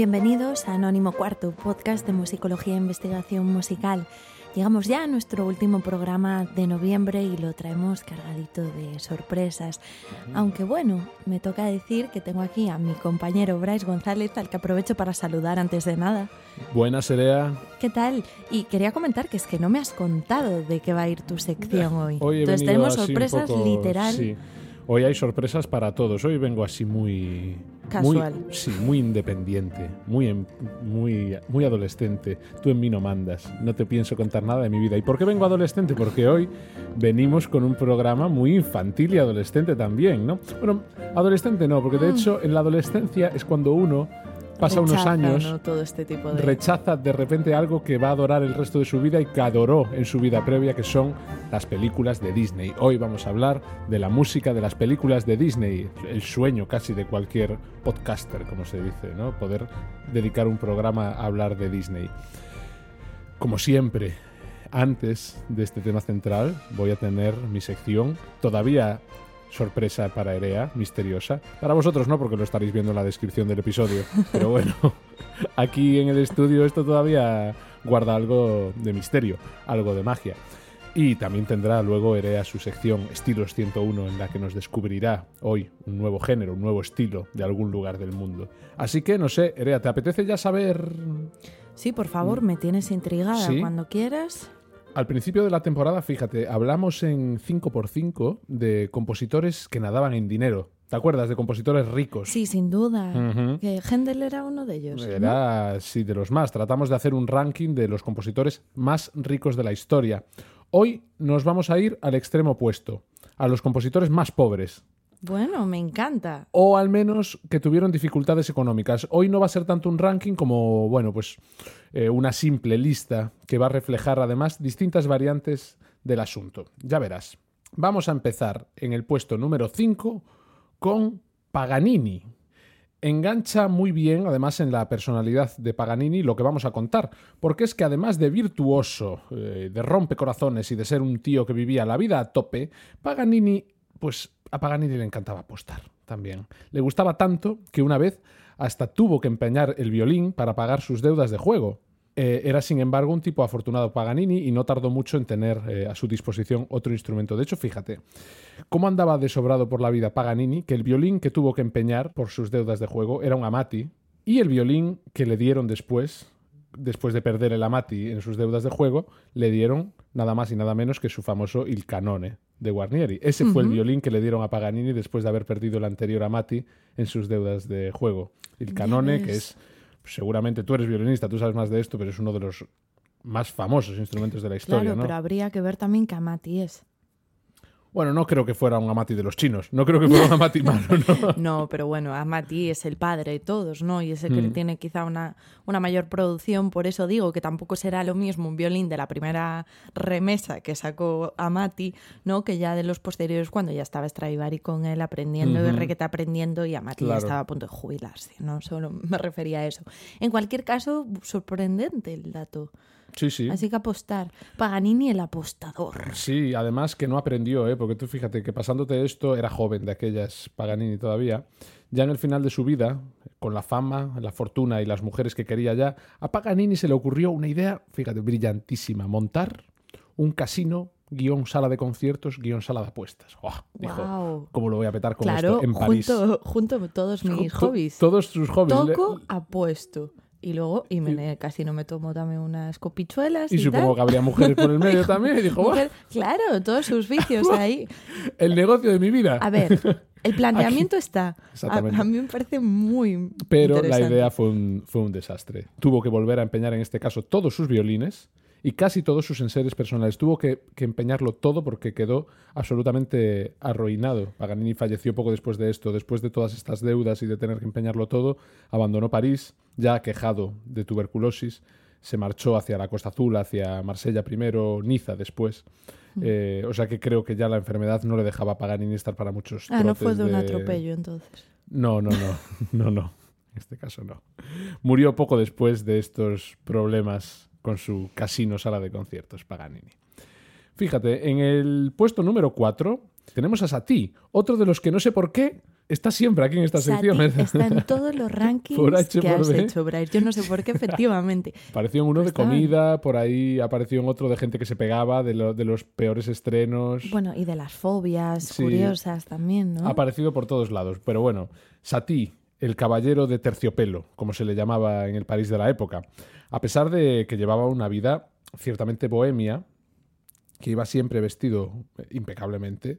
Bienvenidos a Anónimo Cuarto, podcast de musicología e investigación musical. Llegamos ya a nuestro último programa de noviembre y lo traemos cargadito de sorpresas. Aunque bueno, me toca decir que tengo aquí a mi compañero Bryce González, al que aprovecho para saludar antes de nada. Buenas, Erea. ¿Qué tal? Y quería comentar que es que no me has contado de qué va a ir tu sección hoy. Hoy Entonces tenemos sorpresas poco- literal. sí. Hoy hay sorpresas para todos. Hoy vengo así muy Casual. muy- sí, muy independiente, muy em- muy muy adolescente. Tú en mí no mandas. No te pienso contar nada de mi vida. ¿Y por qué vengo adolescente? Porque hoy venimos con un programa muy infantil y adolescente también, ¿no? Bueno, adolescente no, porque de hecho en la adolescencia es cuando uno pasa unos años ¿no? todo este tipo de rechaza de repente algo que va a adorar el resto de su vida y que adoró en su vida previa, que son las películas de Disney. Hoy vamos a hablar de la música de las películas de Disney, el sueño casi de cualquier podcaster, como se dice, ¿no? Poder dedicar un programa a hablar de Disney. Como siempre, antes de este tema central, voy a tener mi sección todavía sorpresa para Erea, misteriosa. Para vosotros no, porque lo estaréis viendo en la descripción del episodio. Pero bueno, aquí en el estudio esto todavía guarda algo de misterio, algo de magia. Y también tendrá luego Erea su sección Estilos 101 en la que nos descubrirá hoy un nuevo género, un nuevo estilo de algún lugar del mundo. Así que no sé, Erea, ¿te apetece ya saber Sí, por favor, me tienes intrigada Sí. cuando quieras. Al principio de la temporada, fíjate, hablamos en 5x5 de compositores que nadaban en dinero. ¿Te acuerdas? De compositores ricos. Sí, sin duda. Ujú. Que Händel era uno de ellos. ¿no? Era, sí, de los más. Tratamos de hacer un ranking de los compositores más ricos de la historia. Hoy nos vamos a ir al extremo opuesto, a los compositores más pobres. Bueno, me encanta. O al menos que tuvieron dificultades económicas. Hoy no va a ser tanto un ranking como, bueno, pues eh, una simple lista que va a reflejar además distintas variantes del asunto. Ya verás. Vamos a empezar en el puesto número 5 con Paganini. Engancha muy bien, además, en la personalidad de Paganini lo que vamos a contar, porque es que además de virtuoso, eh, de rompecorazones y de ser un tío que vivía la vida a tope, Paganini, pues a Paganini le encantaba apostar también. Le gustaba tanto que una vez hasta tuvo que empeñar el violín para pagar sus deudas de juego. Eh, era, sin embargo, un tipo afortunado Paganini y no tardó mucho en tener eh, a su disposición otro instrumento. De hecho, fíjate, cómo andaba de sobrado por la vida Paganini, que el violín que tuvo que empeñar por sus deudas de juego era un Amati, y el violín que le dieron después, después de perder el Amati en sus deudas de juego, le dieron nada más y nada menos que su famoso Il Canone de Guarnieri. Ese fue el violín que le dieron a Paganini después de haber perdido el anterior Amati en sus deudas de juego. Il Canone, que es, seguramente tú eres violinista, tú sabes más de esto, pero es uno de los más famosos instrumentos de la historia, claro, ¿no? pero habría que ver también que Amati es. Bueno, no creo que fuera un Amati de los chinos. No creo que fuera un Amati malo, ¿no? No, pero bueno, Amati es el padre de todos, ¿no? Y ese que Mm. tiene quizá una, una mayor producción, por eso digo que tampoco será lo mismo un violín de la primera remesa que sacó Amati, ¿no? Que ya de los posteriores cuando ya estaba Stradivari con él aprendiendo y. Requeta aprendiendo y Amati ya estaba a punto de jubilarse, ¿no? Solo me refería a eso. En cualquier caso, sorprendente el dato. Sí, sí. Así que apostar. Paganini el apostador. Sí, además que no aprendió, ¿eh? porque tú fíjate que pasándote esto, era joven de aquellas Paganini todavía, ya en el final de su vida, con la fama, la fortuna y las mujeres que quería ya, a Paganini se le ocurrió una idea, fíjate, brillantísima, montar un casino, guion sala de conciertos, guion sala de apuestas. ¡Oh! Dijo, Guau. ¿cómo lo voy a petar con Claro, esto en París? junto, junto todos mis hobbies. Todos sus hobbies. Toco, apuesto. Y luego, y me, casi no me tomo también unas copichuelas. y Y, supongo tal. que habría mujeres por el medio también. Y dijo, "Buah, Mujer- claro, todos sus vicios ahí. el negocio de mi vida. A ver, el planteamiento está. A, Exactamente. a mí me parece muy. Pero la idea fue un, fue un desastre. Tuvo que volver a empeñar en este caso todos sus violines y casi todos sus enseres personales. Tuvo que, que empeñarlo todo porque quedó absolutamente arruinado. Paganini falleció poco después de esto. Después de todas estas deudas y de tener que empeñarlo todo, abandonó París, ya quejado de tuberculosis. Se marchó hacia la Costa Azul, hacia Marsella primero, Niza después. Eh, o sea que creo que ya la enfermedad no le dejaba a Paganini estar para muchos Ah, no fue de un atropello entonces. no, no, no, no, no. En este caso no. Murió poco después de estos problemas con su casino sala de conciertos Paganini. Fíjate, en el puesto número 4 tenemos a Satie, otro de los que no sé por qué está siempre aquí en esta sección. Está en todos los rankings Por H, que por has B. hecho, Bryce. Yo no sé por qué, efectivamente. Apareció en uno de Está. comida, por ahí apareció en otro de gente que se pegaba, de, lo- de los peores estrenos. Bueno, y de las fobias Sí. curiosas también, ¿no? Ha aparecido por todos lados. Pero bueno, Satie, el caballero de terciopelo, como se le llamaba en el París de la época, a pesar de que llevaba una vida ciertamente bohemia, que iba siempre vestido impecablemente,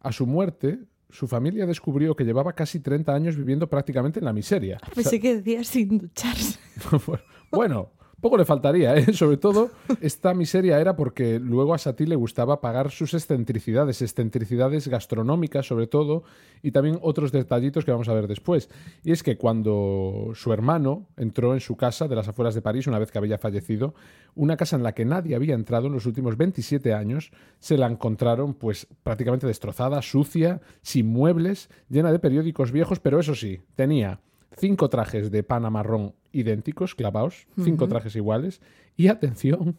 a su muerte, su familia descubrió que llevaba casi 30 años viviendo prácticamente en la miseria. Pensé que decías sin ducharse. Bueno, poco le faltaría, ¿eh? Sobre todo, esta miseria era porque luego a Satie le gustaba pagar sus excentricidades, excentricidades gastronómicas sobre todo, y también otros detallitos que vamos a ver después. Y es que cuando su hermano entró en su casa de las afueras de París, una vez que había fallecido, una casa en la que nadie había entrado en los últimos 27 años, se la encontraron pues prácticamente destrozada, sucia, sin muebles, llena de periódicos viejos, pero eso sí, tenía cinco trajes de pana marrón idénticos, clavados, cinco trajes iguales, y atención,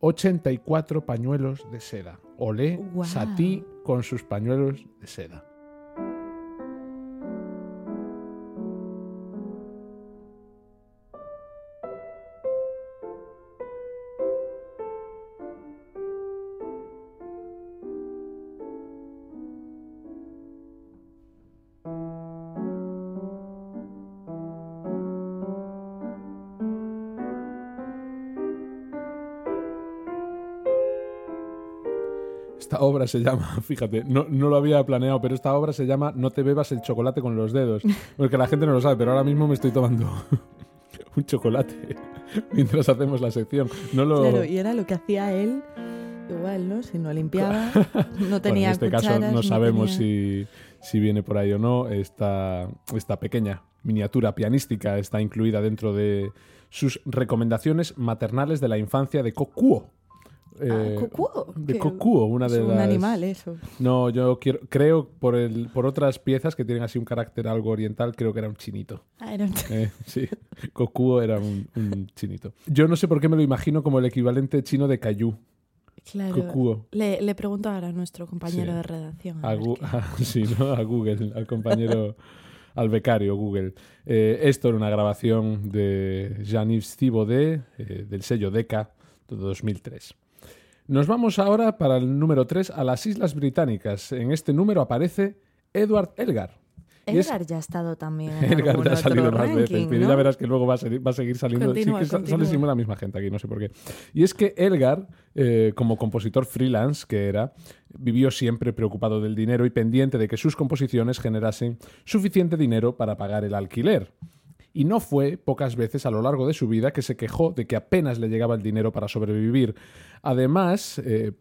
84 pañuelos de seda. Olé, Guau. Satí con sus pañuelos de seda. Esta obra se llama, fíjate, no, no lo había planeado, pero esta obra se llama No te bebas el chocolate con los dedos. Porque la gente no lo sabe, pero ahora mismo me estoy tomando un chocolate mientras hacemos la sección. No lo... Claro, y era lo que hacía él. Igual, ¿no? Si no limpiaba, no tenía Bueno, en este caso no sabemos tenía- si, si viene por ahí o no. Esta, esta pequeña miniatura pianística está incluida dentro de sus recomendaciones maternales de la infancia de Kokuo. Ah, Eh, Kokuo, De Kokuo, una es de un las... animal, eso. No, yo quiero, creo por, el, por otras piezas que tienen así un carácter algo oriental, creo que era un chinito. Ah, era un- Eh, sí, Kokuo era un, un chinito. Yo no sé por qué me lo imagino como el equivalente chino de Caillou. Claro. Le, le pregunto ahora a nuestro compañero Sí. de redacción. a Gu- sí, ¿no? a Google, al compañero, al becario Google. Eh, esto era una grabación de Jean-Yves Thibaudet, eh, del sello Decca, de 2003. Nos vamos ahora para el número 3 a las Islas Británicas. En este número aparece Edward Elgar. Es- Edgar ya ha estado también. En Edgar ya ha salido más ranking, veces, pero ¿no? ya verás que luego va a, seguir- va a seguir saliendo. Continúa, sí que sale siempre la misma gente aquí, no sé por qué. Y es que Elgar, eh, como compositor freelance que era, vivió siempre preocupado del dinero y pendiente de que sus composiciones generasen suficiente dinero para pagar el alquiler. Y no fue pocas veces a lo largo de su vida que se quejó de que apenas le llegaba el dinero para sobrevivir. Además, eh,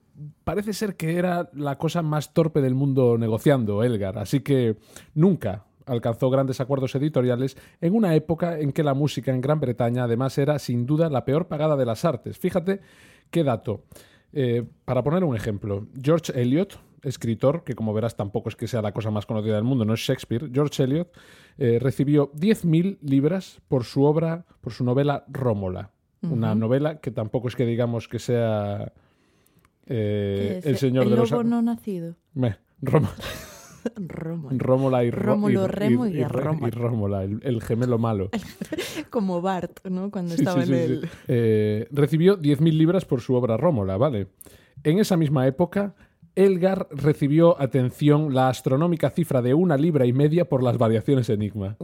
parece ser que era la cosa más torpe del mundo negociando, Elgar, así que nunca alcanzó grandes acuerdos editoriales en una época en que la música en Gran Bretaña además era sin duda la peor pagada de las artes. Fíjate qué dato. Eh, para poner un ejemplo, George Eliot, escritor, que como verás tampoco es que sea la cosa más conocida del mundo, no es Shakespeare, George Eliot eh, recibió 10.000 libras por su obra, por su novela Rómola. Una novela que tampoco es que digamos que sea eh, el señor el de los... lobo no nacido. Meh, Róm- Rómulo. Rómola y, Rómulo, y- Remo y y, Rómulo. y Rómola, el, el gemelo malo. Como Bart, ¿no? Cuando Sí, estaba sí, en sí, el. Eh, recibió 10.000 libras por su obra Rómola, ¿vale? En esa misma época, Elgar recibió, atención, la astronómica cifra de una libra y media por las variaciones Enigma.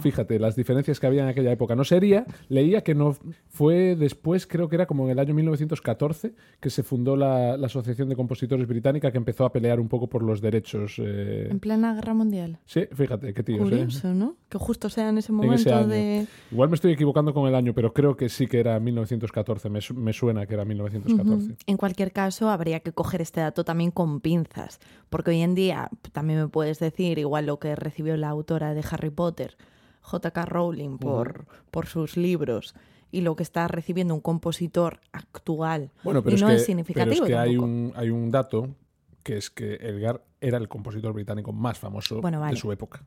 Fíjate, las diferencias que había en aquella época. No sería, leía que no fue después, creo que era como en el año 1914, que se fundó la, la Asociación de Compositores Británica que empezó a pelear un poco por los derechos. eh, En plena guerra mundial. Sí, fíjate, qué tíos, ¿eh? Curioso, ¿no? Que justo sea en ese En momento ese año. de. Igual me estoy equivocando con el año, pero creo que sí que era 1914. Me, su- me suena que era 1914. Ujú. En cualquier caso, habría que coger este dato también con pinzas, porque hoy en día también me puedes decir igual lo que recibió la autora de Harry Potter, J.K. Rowling, por, por sus libros, y lo que está recibiendo un compositor actual. Bueno, pero y es no que, es significativo. pero es que hay, un, hay un dato que es que Elgar era el compositor británico más famoso Bueno, vale. de su época.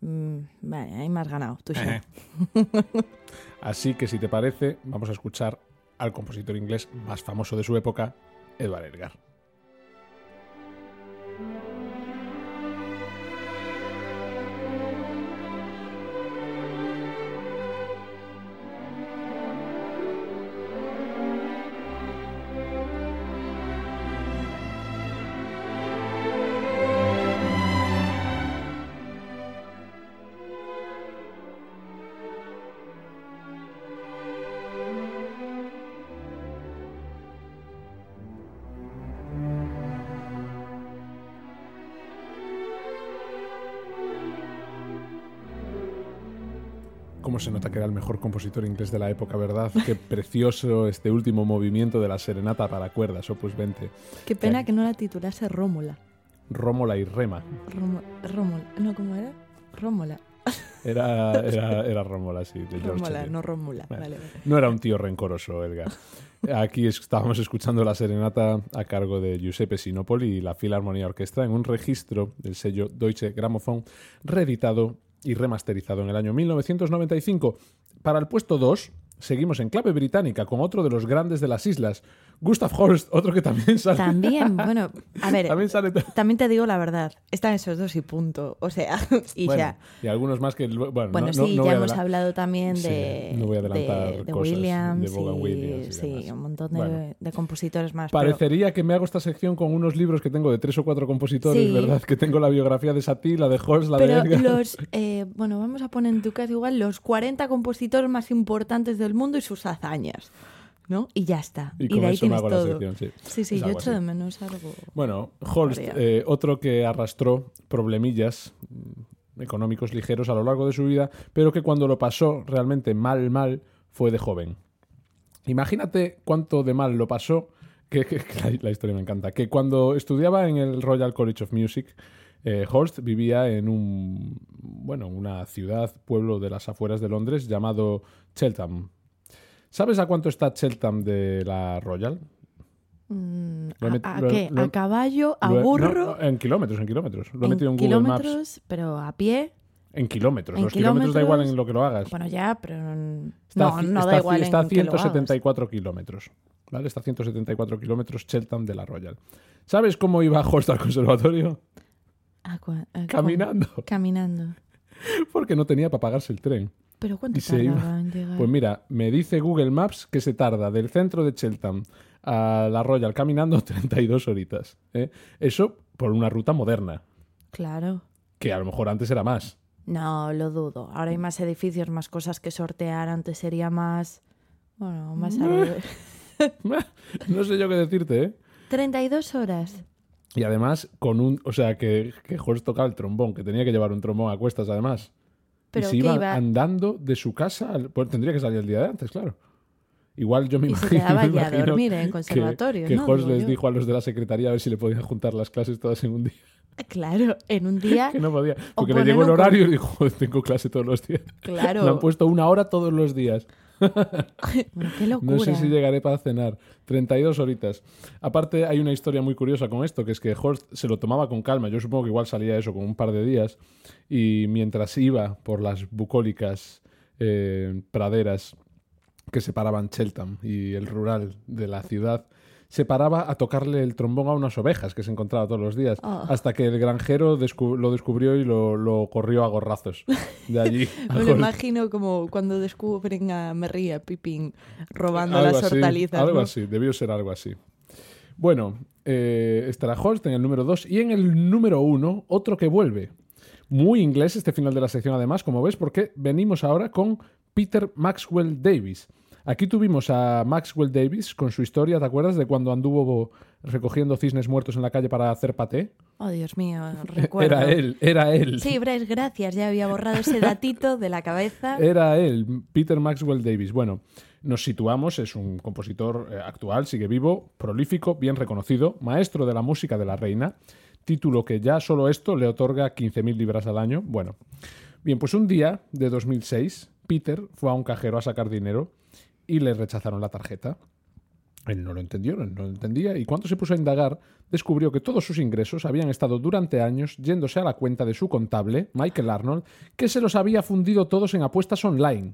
Mm, vale, ahí me has ganado. Tú sí. Así que si te parece, vamos a escuchar al compositor inglés más famoso de su época, Edward Elgar. thank you cómo se nota que era el mejor compositor inglés de la época, ¿verdad? Qué precioso este último movimiento de la serenata para cuerdas, opus 20. Qué pena que no la titulase Rómula. Rómola y Rema. Romo- Rómula. No, ¿cómo era? Rómula. Era, era, era Rómola, sí, de Rómula, no Rómula. Vale. Vale, vale. No era un tío rencoroso, Edgar. Aquí es- estábamos escuchando la serenata a cargo de Giuseppe Sinopoli y la Filarmonía Orquestra en un registro del sello Deutsche Grammophon, reeditado y remasterizado en el año 1995. Para el puesto 2, seguimos en clave británica con otro de los grandes de las islas, Gustav Holst, otro que también sale. También, bueno, a ver, también sale también te digo la verdad. Están esos dos y punto. O sea, y bueno, ya. y algunos más que bueno, Bueno, no- sí, no- no voy ya hemos hablado también Sí, de, no voy a adelantar de, de cosas, Williams, de y- Williams y sí, demás. un montón de, Bueno. de compositores más. pero- Parecería que me hago esta sección con unos libros que tengo de tres o cuatro compositores, Sí. ¿verdad? Que tengo la biografía de Satie, la de Holst, la Pero de Edgar. los, eh, bueno, vamos a poner en tu caso igual los 40 compositores más importantes del mundo y sus hazañas, ¿no? Y ya está. Y Y, con de ahí tienes todo. sección, sí. Sí, yo echo así. de menos algo. Bueno, Holst, eh, otro que arrastró problemillas mm, económicos ligeros a lo largo de su vida, pero que cuando lo pasó realmente mal, mal, fue de joven. Imagínate cuánto de mal lo pasó, que, que- que la, la historia me encanta, que cuando estudiaba en el Royal College of Music, eh, Holst vivía en un, bueno, una ciudad, pueblo de las afueras de Londres llamado Cheltenham. ¿Sabes a cuánto está Cheltenham de la Royal? Mm, met- ¿A, lo qué? lo ¿A caballo? ¿A Lo burro? no, en kilómetros, en kilómetros. Lo he en metido en Google Maps. kilómetros, pero a pie. En kilómetros. en Los kilómetros da igual en lo que lo hagas. Bueno, ya, pero Está, no, está da igual está a en que lo hagas. 174 kilómetros. ¿Vale? Está a 174 kilómetros Cheltenham de la Royal. ¿Sabes cómo iba Holst al conservatorio? Caminando. Caminando. Porque no tenía para pagarse el tren. ¿Pero cuánto Y se iba. en llegar? Pues mira, me dice Google Maps que se tarda del centro de Cheltenham a la Royal caminando 32 horitas. ¿eh? Eso por una ruta moderna, Claro. que a lo mejor antes era más. No, lo dudo. Ahora hay más edificios, más cosas que sortear. Antes sería más. Bueno, más no sé yo qué decirte, ¿eh? 32 horas. Y además, con un. O sea, que, que Horst tocaba el trombón, que tenía que llevar un trombón a cuestas, además. Pero y se que iba, iba- andando de su casa. al- Pues tendría que salir el día de antes, claro. Igual yo me Y imagino. me a dormir en que- conservatorio, Que, ¿no? Horst Digo les yo. dijo a los de la secretaría a ver si le podían juntar las clases todas en un día. Claro, en un día. Que no podía. Porque le llegó el horario y dijo: "Joder, Tengo clase todos los días. Claro. Me han puesto una hora todos los días. Bueno, qué locura. No sé si llegaré para cenar. 32 horitas. Aparte, hay una historia muy curiosa con esto, que es que Horst se lo tomaba con calma. Yo supongo que igual salía eso con un par de días. Y mientras iba por las bucólicas eh, praderas que separaban Cheltenham y el rural de la ciudad, se paraba a tocarle el trombón a unas ovejas que se encontraba todos los días, Oh. hasta que el granjero descu- lo descubrió y lo, lo corrió a gorrazos de allí. Me lo imagino como cuando descubren a Merry, a Pippin, robando Algo las así, hortalizas. Algo ¿no? así, debió ser algo así. Bueno, eh, estará Holst en el número 2 y en el número 1, otro que vuelve. Muy inglés este final de la sección, además, como ves, porque venimos ahora con Peter Maxwell Davis. Aquí tuvimos a Maxwell Davis con su historia, ¿te acuerdas? De cuando anduvo recogiendo cisnes muertos en la calle para hacer paté. Oh, Dios mío, recuerdo. Era él, era él. Sí, Bryce, gracias. Ya había borrado ese datito de la cabeza. Era él, Peter Maxwell Davis. Bueno, nos situamos, es un compositor eh, actual, sigue vivo, prolífico, bien reconocido, maestro de la música de la reina, título que ya solo esto le otorga 15.000 libras al año. Bueno, bien, pues un día de 2006, Peter fue a un cajero a sacar dinero y le rechazaron la tarjeta. Él no lo entendió, él no lo entendía, y cuando se puso a indagar, descubrió que todos sus ingresos habían estado durante años yéndose a la cuenta de su contable, Michael Arnold, que se los había fundido todos en apuestas online.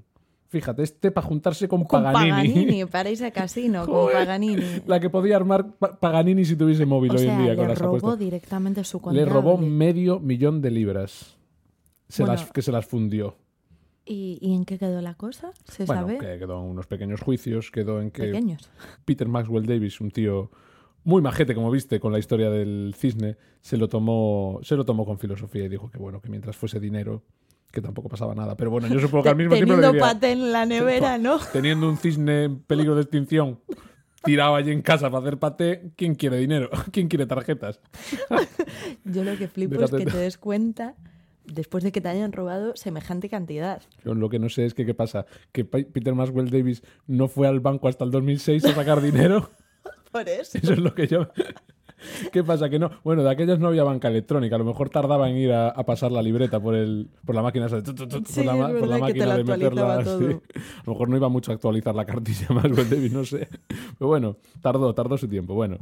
Fíjate, este para juntarse con, Con Paganini. Paganini, para irse a casino, con Paganini. La que podía armar Pa- Paganini si tuviese móvil O hoy sea, en día con le las robó apuestas. directamente su Le contable. robó medio millón de libras. Se Bueno. las, que se las fundió. ¿Y, y en qué quedó la cosa? ¿Se Bueno, sabe? que quedó en unos pequeños juicios, quedó en que Pequeños. Peter Maxwell Davis, un tío muy majete, como viste, con la historia del cisne, se lo tomó, se lo tomó con filosofía y dijo que bueno, que mientras fuese dinero, que tampoco pasaba nada. Pero bueno, yo supongo que al mismo tiempo Teniendo paté en la nevera, ¿no? teniendo un cisne en peligro de extinción tirado allí en casa para hacer paté, ¿quién quiere dinero? ¿Quién quiere tarjetas? Yo lo que flipo Déjate- es que te des cuenta después de que te hayan robado semejante cantidad. Yo lo que no sé es que qué pasa, que Peter Maxwell Davis no fue al banco hasta el 2006 a sacar dinero. Por eso. Eso es lo que yo... ¿Qué pasa? Que no. Bueno, de aquellas no había banca electrónica. A lo mejor tardaba en ir a, pasar la libreta por el por la máquina. por, la, por la máquina de meterla. A lo mejor no iba mucho a actualizar la cartilla más, no sé. Pero bueno, tardó, tardó su tiempo. Bueno.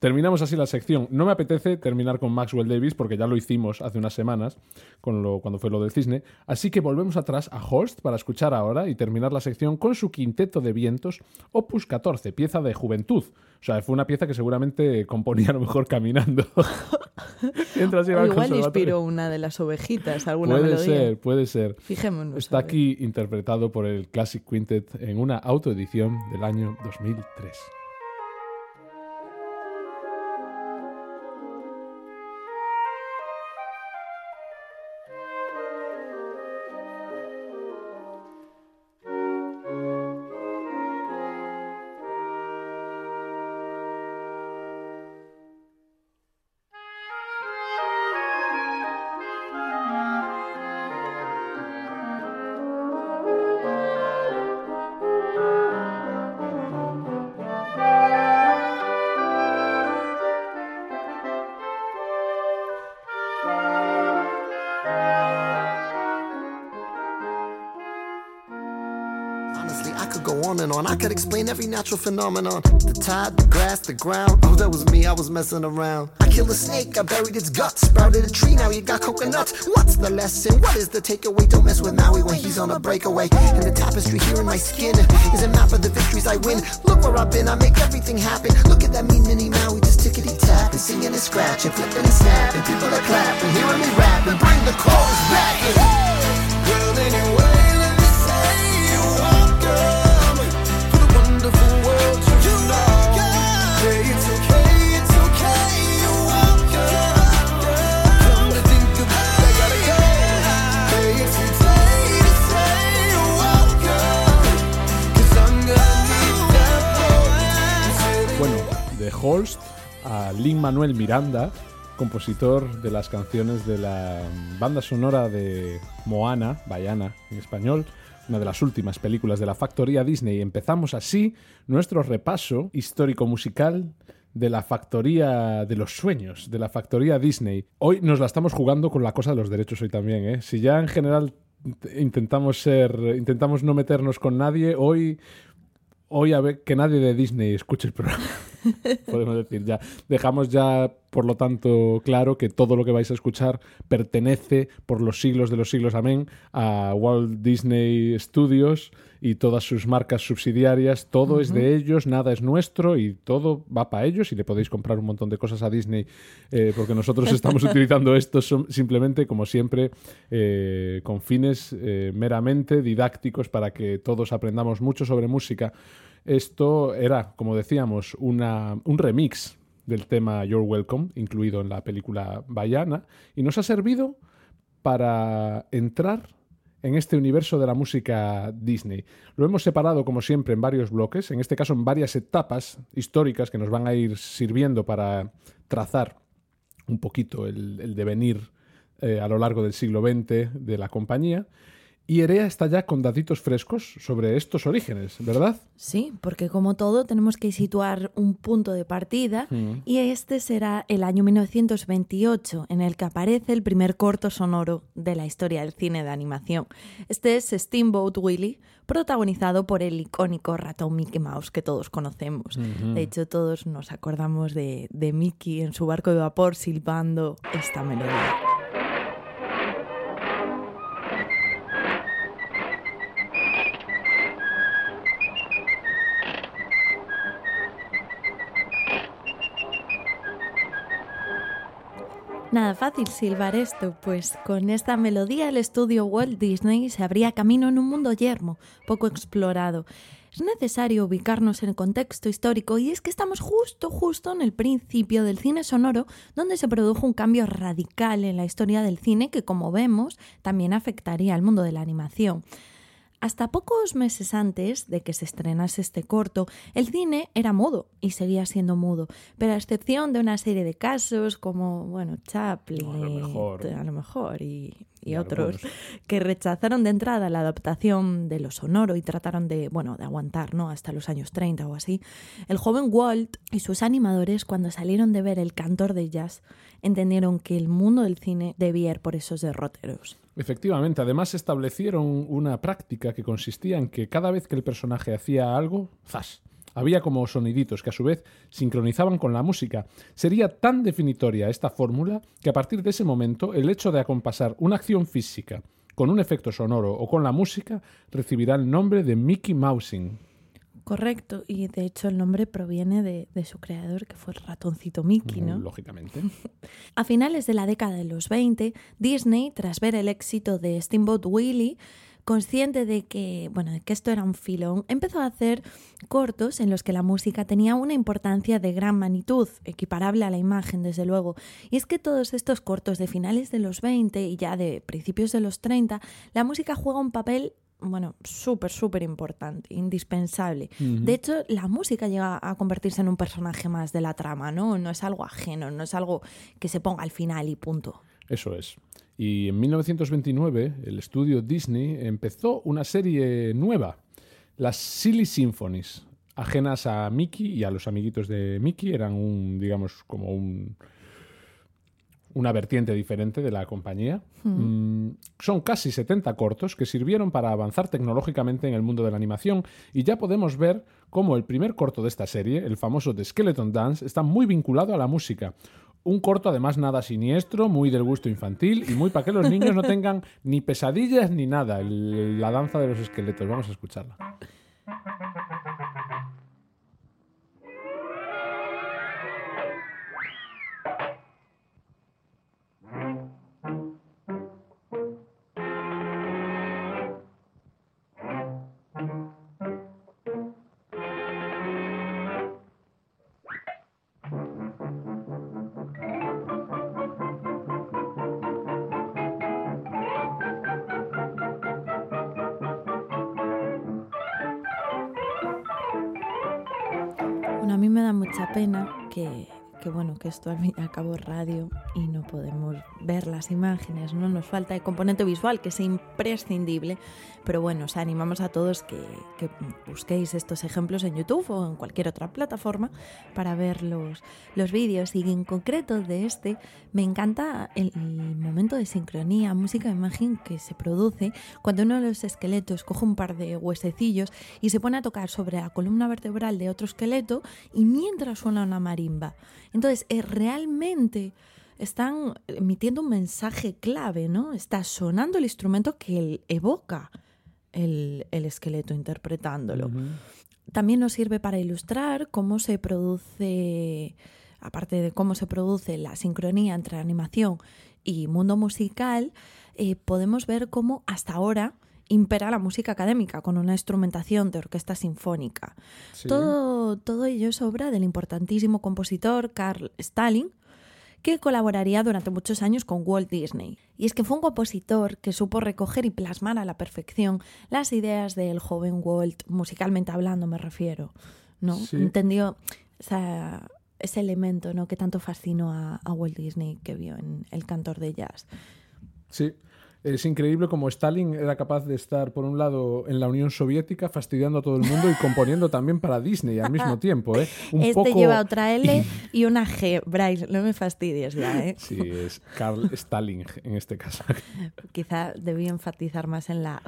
Terminamos así la sección. No me apetece terminar con Maxwell Davis porque ya lo hicimos hace unas semanas con lo, cuando fue lo del cisne. Así que volvemos atrás a Horst para escuchar ahora y terminar la sección con su quinteto de vientos, Opus 14, pieza de juventud. O sea, fue una pieza que seguramente componía a lo mejor caminando. o igual inspiró una de las ovejitas, alguna puede melodía. Puede ser, puede ser. Fijémonos. Está aquí interpretado por el Classic Quintet en una autoedición del año 2003. Could explain every natural phenomenon. The tide, the grass, the ground. Oh, that was me, I was messing around. I killed a snake, I buried its guts. Sprouted a tree, now you got coconuts. What's the lesson? What is the takeaway? Don't mess with Maui when he's on a breakaway. And the tapestry here in my skin is a map of the victories I win. Look where I've been, I make everything happen. Look at that mean mini Maui, just tickety tap. And singing and scratching, flipping and snapping. People are clapping, hearing me rapping. Bring the chorus back. Well, anyway. Holst a Lin Manuel Miranda, compositor de las canciones de la banda sonora de Moana, Bayana en español, una de las últimas películas de la factoría Disney. Empezamos así nuestro repaso histórico musical de la factoría de los sueños, de la factoría Disney. Hoy nos la estamos jugando con la cosa de los derechos hoy también, ¿eh? Si ya en general intentamos ser, intentamos no meternos con nadie, hoy hoy a ver que nadie de Disney escuche el programa. Podemos decir ya. Dejamos ya, por lo tanto, claro que todo lo que vais a escuchar pertenece por los siglos de los siglos, amén, a Walt Disney Studios y todas sus marcas subsidiarias. Todo es de ellos, nada es nuestro y todo va para ellos y le podéis comprar un montón de cosas a Disney eh, porque nosotros estamos utilizando esto simplemente, como siempre, eh, con fines eh, meramente didácticos para que todos aprendamos mucho sobre música. Esto era, como decíamos, una, un remix del tema You're Welcome, incluido en la película Bayana, y nos ha servido para entrar en este universo de la música Disney. Lo hemos separado, como siempre, en varios bloques, en este caso en varias etapas históricas que nos van a ir sirviendo para trazar un poquito el, devenir eh, a lo largo del siglo XX de la compañía. Y Erea está ya con datitos frescos sobre estos orígenes, ¿verdad? Sí, porque como todo tenemos que situar un punto de partida mm. y este será el año 1928 en el que aparece el primer corto sonoro de la historia del cine de animación. Este es Steamboat Willie, protagonizado por el icónico ratón Mickey Mouse que todos conocemos. De hecho, todos nos acordamos de, de Mickey en su barco de vapor silbando esta melodía. Nada fácil silbar esto, pues con esta melodía el estudio Walt Disney se abría camino en un mundo yermo, poco explorado. Es necesario ubicarnos en el contexto histórico y es que estamos justo, justo en el principio del cine sonoro, donde se produjo un cambio radical en la historia del cine que, como vemos, también afectaría al mundo de la animación. Hasta pocos meses antes de que se estrenase este corto, el cine era mudo y seguía siendo mudo, pero a excepción de una serie de casos como, bueno, Chaplin, a lo mejor, a lo mejor y, y, otros que rechazaron de entrada la adaptación de lo sonoro y trataron de, bueno, de aguantar, ¿no? Hasta los años 30 o así. El joven Walt y sus animadores, cuando salieron de ver El cantor de jazz, entendieron que el mundo del cine debía ir por esos derroteros. Efectivamente, además establecieron una práctica que consistía en que cada vez que el personaje hacía algo, ¡zas! Había como soniditos que a su vez sincronizaban con la música. Sería tan definitoria esta fórmula que a partir de ese momento el hecho de acompasar una acción física con un efecto sonoro o con la música recibirá el nombre de Mickey Mousing. Correcto, y de hecho el nombre proviene de, de, su creador, que fue el ratoncito Mickey, ¿no? Lógicamente. a finales de la década de los 20, Disney, tras ver el éxito de Steamboat Willie, consciente de que, bueno, de que esto era un filón, empezó a hacer cortos en los que la música tenía una importancia de gran magnitud, equiparable a la imagen, desde luego. Y es que todos estos cortos de finales de los 20 y ya de principios de los 30, la música juega un papel bueno, súper, súper importante, indispensable. De hecho, la música llega a convertirse en un personaje más de la trama, ¿no? No es algo ajeno, no es algo que se ponga al final y punto. Eso es. Y en 1929 el estudio Disney empezó una serie nueva, las Silly Symphonies, ajenas a Mickey y a los amiguitos de Mickey, eran un, digamos, como un, una vertiente diferente de la compañía. Mm, son casi 70 cortos que sirvieron para avanzar tecnológicamente en el mundo de la animación y ya podemos ver cómo el primer corto de esta serie, el famoso The Skeleton Dance, está muy vinculado a la música. Un corto además nada siniestro, muy del gusto infantil y muy para que los niños no tengan ni pesadillas ni nada. la danza de los esqueletos. Vamos a escucharla. Bueno, cabo es radio y no podemos ver las imágenes, ¿no? Nos falta el componente visual que es imprescindible, pero bueno, os animamos a todos que, que, busquéis estos ejemplos en YouTube o en cualquier otra plataforma para ver los, los vídeos y en concreto de este me encanta el, el momento de sincronía, música e imagen que se produce cuando uno de los esqueletos coge un par de huesecillos y se pone a tocar sobre la columna vertebral de otro esqueleto y mientras suena una marimba. Entonces, eh, realmente están emitiendo un mensaje clave, ¿no? Está sonando el instrumento que evoca el, el esqueleto interpretándolo. Uh -huh. También nos sirve para ilustrar cómo se produce, aparte de cómo se produce la sincronía entre animación y mundo musical, eh, podemos ver cómo hasta ahora impera la música académica con una instrumentación de orquesta sinfónica. Sí. Todo, todo ello es obra del importantísimo compositor Carl Stalin, que colaboraría durante muchos años con Walt Disney. Y es que fue un compositor que supo recoger y plasmar a la perfección las ideas del joven Walt, musicalmente hablando me refiero. ¿no? Sí. Entendió o sea, ese elemento ¿no? que tanto fascinó a, a Walt Disney que vio en El cantor de jazz. Sí, es increíble como Stalin era capaz de estar, por un lado, en la Unión Soviética, fastidiando a todo el mundo y componiendo también para Disney al mismo tiempo. ¿eh? Un este poco... lleva otra L y una G. Bryce, no me fastidies ya. ¿eh? Sí, es Carl Stalin en este caso. Quizá debí enfatizar más en la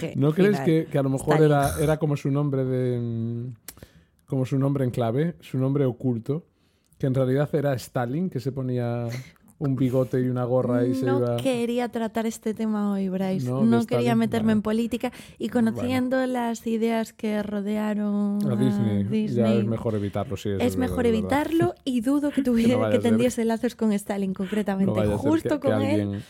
G. ¿No crees que, que, a lo mejor era, era como su nombre de como su nombre en clave, su nombre oculto, que en realidad era Stalin, que se ponía un bigote y una gorra y no se iba... No quería tratar este tema hoy, Bryce. No, no quería meterme vale. en política y conociendo bueno. las ideas que rodearon a Disney, a Disney ya es mejor evitarlo, sí. Es, es mejor evitarlo y dudo que tuviera que, no que tendiese lazos con Stalin concretamente, justo que, con que él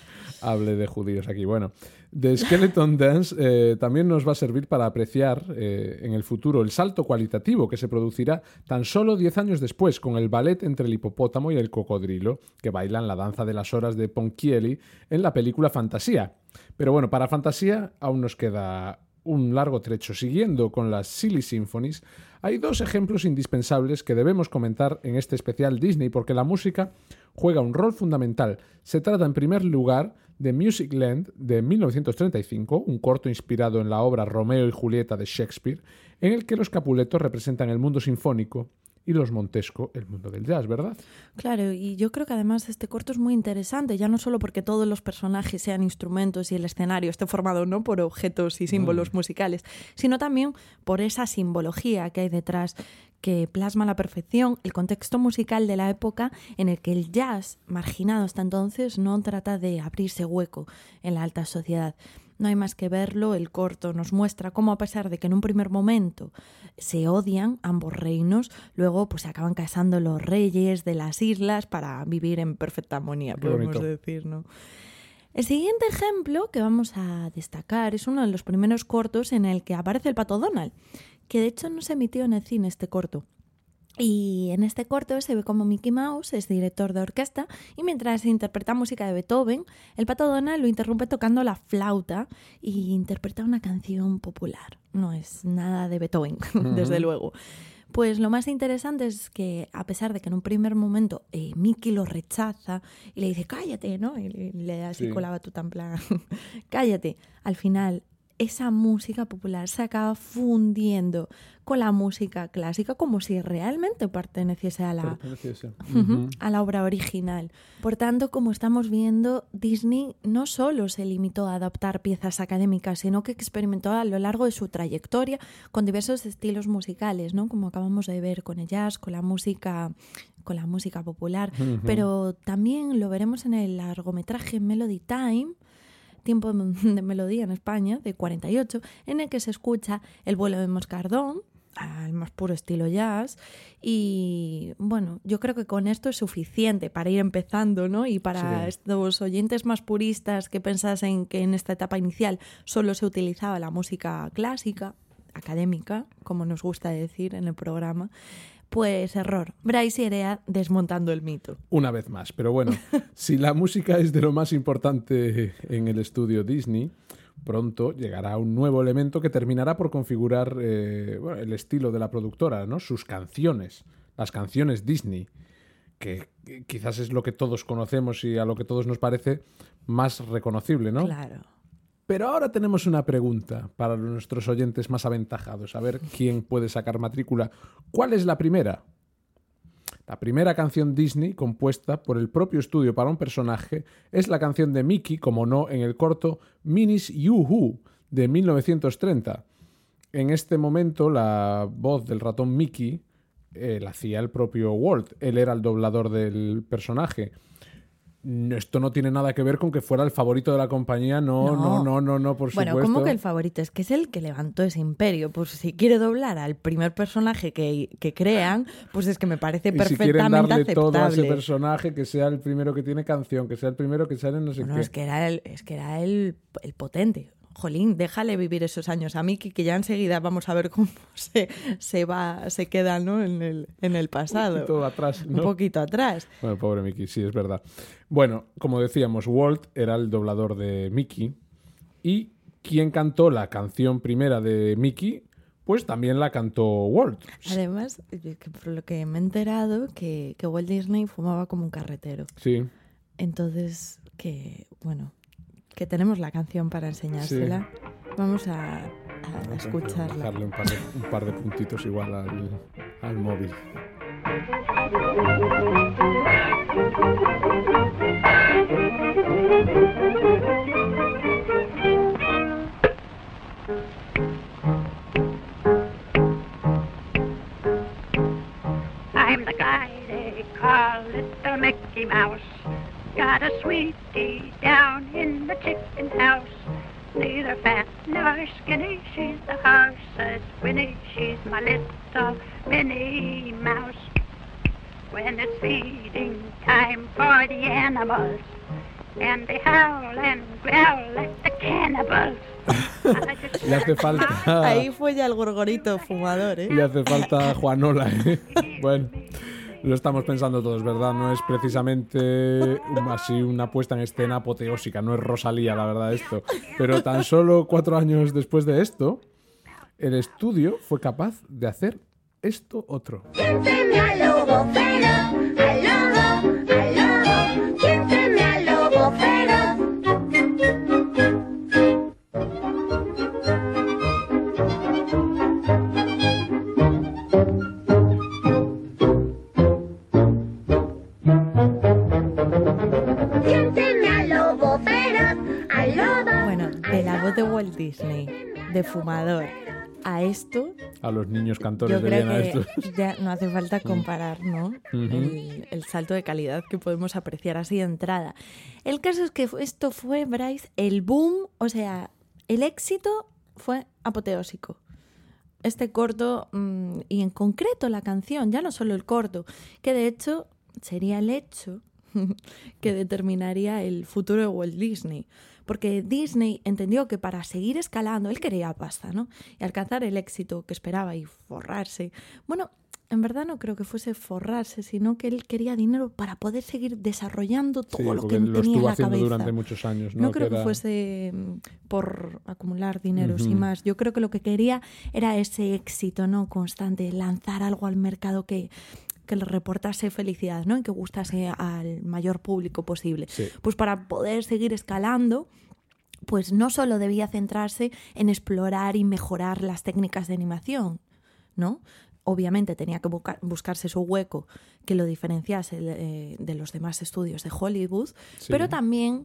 hable de judíos aquí. Bueno, The Skeleton Dance eh, también nos va a servir para apreciar eh, en el futuro el salto cualitativo que se producirá tan solo 10 años después con el ballet entre el hipopótamo y el cocodrilo, que bailan la danza de las horas de Ponchielli en la película Fantasía. Pero bueno, para Fantasía aún nos queda un largo trecho. Siguiendo con las Silly Symphonies, hay dos ejemplos indispensables que debemos comentar en este especial Disney porque la música juega un rol fundamental. Se trata en primer lugar The Music Land de 1935, un corto inspirado en la obra Romeo y Julieta de Shakespeare, en el que los Capuletos representan el mundo sinfónico y los Montesco el mundo del jazz, ¿verdad? Claro, y yo creo que además este corto es muy interesante, ya no solo porque todos los personajes sean instrumentos y el escenario esté formado no por objetos y símbolos mm. musicales, sino también por esa simbología que hay detrás que plasma a la perfección el contexto musical de la época en el que el jazz, marginado hasta entonces, no trata de abrirse hueco en la alta sociedad. No hay más que verlo, el corto nos muestra cómo a pesar de que en un primer momento se odian ambos reinos, luego pues se acaban casando los reyes de las islas para vivir en perfecta armonía, podemos decir, ¿no? El siguiente ejemplo que vamos a destacar es uno de los primeros cortos en el que aparece el pato Donald, que de hecho no se emitió en el cine este corto. Y en este corto se ve como Mickey Mouse es director de orquesta y mientras interpreta música de Beethoven, el pato Donald lo interrumpe tocando la flauta y interpreta una canción popular. No es nada de Beethoven, desde luego. Pues lo más interesante es que, a pesar de que en un primer momento eh, Mickey lo rechaza y le dice cállate, ¿no? Y le, da así con la batuta en plan cállate, al final esa música popular se acaba fundiendo con la música clásica como si realmente perteneciese a la, a la obra original. Por tanto, como estamos viendo, Disney no solo se limitó a adaptar piezas académicas, sino que experimentó a lo largo de su trayectoria con diversos estilos musicales, ¿no? como acabamos de ver con el jazz, con la música con la música popular, pero también lo veremos en el largometraje Melody Time, tiempo de melodía en España, de 48, en el que se escucha el vuelo de Moscardón, al más puro estilo jazz. Y bueno, yo creo que con esto es suficiente para ir empezando, ¿no? Y para estos oyentes más puristas que pensasen que en esta etapa inicial solo se utilizaba la música clásica, académica, como nos gusta decir en el programa, pues error. Bryce Irea desmontando el mito. Una vez más, pero bueno, si la música es de lo más importante en el estudio Disney, pronto llegará un nuevo elemento que terminará por configurar eh, el estilo de la productora, ¿no? Sus canciones, las canciones Disney, que quizás es lo que todos conocemos y a lo que todos nos parece más reconocible, ¿no? Claro. Pero ahora tenemos una pregunta para nuestros oyentes más aventajados, a ver quién puede sacar matrícula. ¿Cuál es la primera? La primera canción Disney compuesta por el propio estudio para un personaje es la canción de Mickey, como no, en el corto Minis You de 1930. En este momento la voz del ratón Mickey eh, la hacía el propio Walt. Él era el doblador del personaje esto no tiene nada que ver con que fuera el favorito de la compañía, no, no, no, no, no, por supuesto. Bueno, ¿cómo que el favorito? Es que es el que levantó ese imperio. Pues si quiere doblar al primer personaje que, crean, pues es que me parece y perfectamente si quieren darle todo a ese personaje, que sea el primero que tiene canción, que sea el primero que sale en no sé qué. Es que era el, es que era el, el potente jolín, déjale vivir esos años a Miki, que ya enseguida vamos a ver cómo se, se va, se queda ¿no? en, el, en el pasado. Un poquito atrás. Un poquito atrás. Bueno, pobre Mickey, sí, es verdad. Bueno, como decíamos, Walt era el doblador de Mickey y quien cantó la canción primera de Mickey pues también la cantó Walt. Además, por lo que me he enterado, que, que Walt Disney fumaba como un carretero. Sí. Entonces, que, bueno, que tenemos la canción para enseñársela. Vamos a, a escucharla. Dejarle un par, de, un par de puntitos igual al, al móvil. I'm the guy they call Little Mickey Mouse. Got a sweetie down in the chicken house. Neither fat nor skinny, she's the house's Winnie. She's my little Minnie Mouse. When it's feeding time for the animals, and they howl and growl like the cannibals. Le hace falta. Ahí fue ya el gorgorito fumador, ¿eh? Le hace falta Juanola, ¿eh? Bueno. Lo estamos pensando todos, ¿verdad? No es precisamente así una puesta en escena apoteósica, no es Rosalía, la verdad, esto. Pero tan solo cuatro años después de esto, el estudio fue capaz de hacer esto otro. Disney de fumador a esto, A los niños cantores yo de creo Viena que estos. ya no hace falta comparar ¿no? El, el salto de calidad que podemos apreciar así de entrada. El caso es que esto fue, Bryce, el boom, o sea, el éxito fue apoteósico. Este corto, mm, y en concreto la canción, ya no solo el corto, que de hecho sería el hecho que determinaría el futuro de Walt Disney. Porque Disney entendió que para seguir escalando, él quería pasta, ¿no? Y alcanzar el éxito que esperaba y forrarse. Bueno, en verdad no creo que fuese forrarse, sino que él quería dinero para poder seguir desarrollando todo Sí, lo que lo tenía en la cabeza. durante muchos años. No, No creo que, era- fuese mm, por acumular dinero Ujú. sin más. Yo creo que lo que quería era ese éxito no constante, lanzar algo al mercado que, que le reportase felicidad ¿no? y que gustase al mayor público posible. Sí. Pues para poder seguir escalando, pues no solo debía centrarse en explorar y mejorar las técnicas de animación, ¿no? Obviamente tenía que busca- buscarse su hueco que lo diferenciase eh, de los demás estudios de Hollywood, Sí. pero también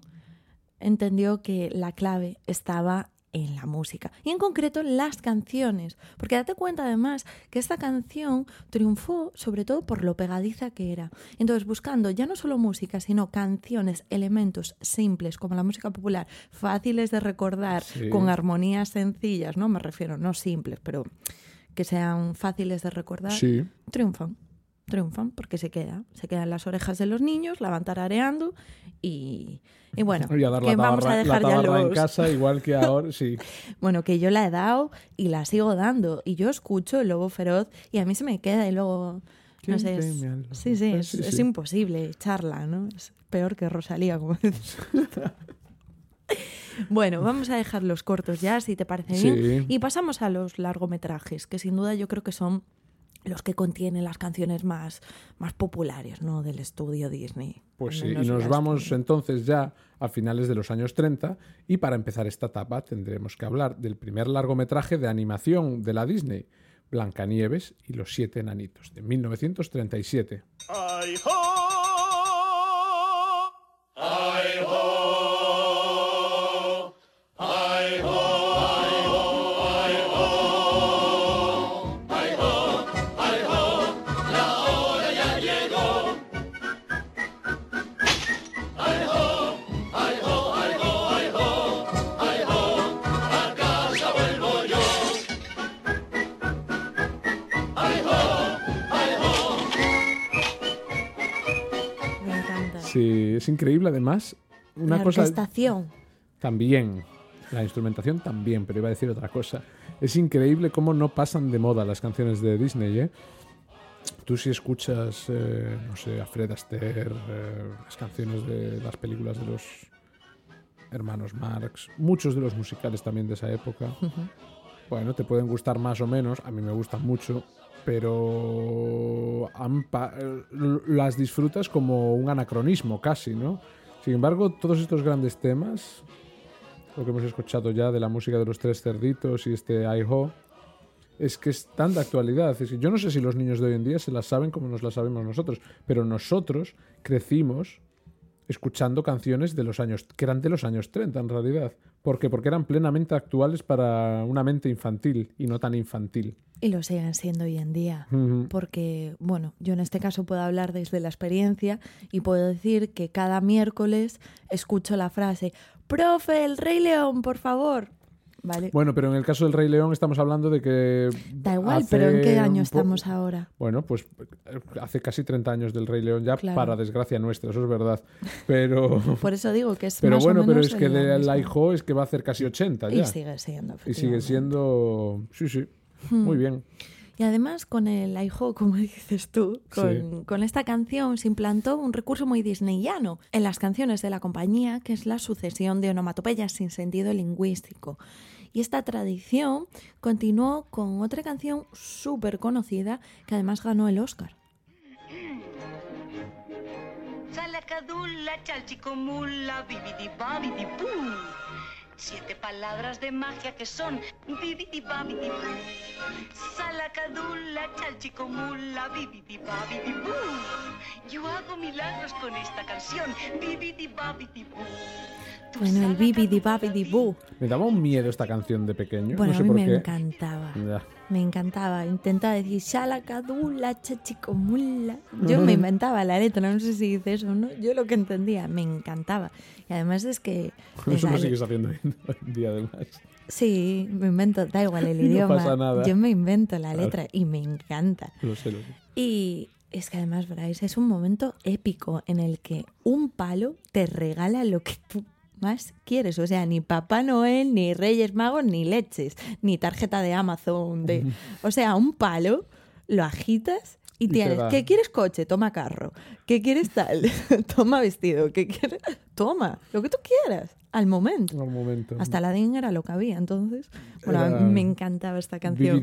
entendió que la clave estaba en la música y en concreto en las canciones, porque date cuenta además que esta canción triunfó sobre todo por lo pegadiza que era. Entonces buscando ya no solo música, sino canciones, elementos simples como la música popular, fáciles de recordar, Sí. con armonías sencillas, no me refiero no simples, pero que sean fáciles de recordar, Sí. triunfan. Triunfan porque se queda, se quedan las orejas de los niños, la van tarareando y, y bueno, Y a dar que vamos a dejar la ya tabarra en los, casa, igual que ahora, sí. bueno, que yo la he dado y la sigo dando. Y yo escucho el lobo feroz y a mí se me queda y luego. No ¿Quién sé, es, sí, sí, es, Sí, es sí. imposible echarla, ¿no? Es peor que Rosalía, como dices. bueno, vamos a dejar los cortos ya, si te parece Sí. bien. Y pasamos a los largometrajes, que sin duda yo creo que son los que contienen las canciones más, más populares, ¿no? Del estudio Disney. Pues sí, y nos vamos entonces ya a finales de los años 30 y para empezar esta etapa tendremos que hablar del primer largometraje de animación de la Disney, Blancanieves y los siete enanitos, de 1937. ¡Ay, ho! Sí, es increíble además. Una la cosa orquestación. también, la instrumentación también, pero iba a decir otra cosa. Es increíble cómo no pasan de moda las canciones de Disney, ¿eh? Tú si escuchas, eh, no sé, a Fred Astaire, eh, las canciones de las películas de los hermanos Marx, muchos de los musicales también de esa época, bueno, te pueden gustar más o menos, a mí me gustan mucho, pero las disfrutas como un anacronismo casi, ¿no? Sin embargo, todos estos grandes temas, lo que hemos escuchado ya de la música de los tres cerditos y este I Ho, es que es tan de actualidad. Yo no sé si los niños de hoy en día se las saben como nos las sabemos nosotros, pero nosotros crecimos escuchando canciones de los años que eran de los años 30 en realidad. ¿Por qué? Porque eran plenamente actuales para una mente infantil y no tan infantil. Y lo siguen siendo hoy en día. Porque, bueno, yo en este caso puedo hablar desde la experiencia y puedo decir que cada miércoles escucho la frase, profe, el Rey León, por favor. ¿Vale? Bueno, pero en el caso del Rey León estamos hablando de que... da igual, pero ¿en qué año estamos ahora? Bueno, pues eh, hace casi 30 años del Rey León ya, Claro. para desgracia nuestra, eso es verdad. Pero, Por eso digo que es pero más bueno, o pero menos es que de mismo. Laiho es que va a hacer casi 80 ya. Y sigue siendo. Y sigue siendo... Sí, sí. Hmm. Muy bien. Y además con el IHO, como dices tú, con, Sí. con esta canción se implantó un recurso muy disneyano en las canciones de la compañía, que es la sucesión de onomatopeyas sin sentido lingüístico. Y esta tradición continuó con otra canción súper conocida que además ganó el Oscar. Siete palabras de magia que son bibidi babidi. Salacadula, chalchicomula, bibidi babidi. Yo hago milagros con esta canción, bibidi babidi. Bueno, el bibidi babidi boo. Me daba un miedo esta canción de pequeño. Bueno, no sé a mí por me qué. encantaba. Ya. Me encantaba. Intentaba decir shalakadula, chachicomula. Yo me inventaba la letra, no sé si dice eso o no. Yo lo que entendía, me encantaba. Y además es que. Eso lo sigues haciendo hoy en día además. Sí, me invento, da igual el No idioma. pasa nada. Yo me invento la letra y me encanta. Lo sé, lo sé. Y es que además, Bryce, es un momento épico en el que un palo te regala lo que tú más quieres. O sea, ni Papá Noel, ni Reyes Magos, ni leches, ni tarjeta de Amazon. De... O sea, un palo lo agitas y tienes. ¿qué quieres coche? Toma carro. ¿Qué quieres tal? Toma vestido. ¿Qué quieres? Toma, lo que tú quieras, al momento. Al momento. Hasta la era lo que había, entonces. Bueno, Era me encantaba esta canción.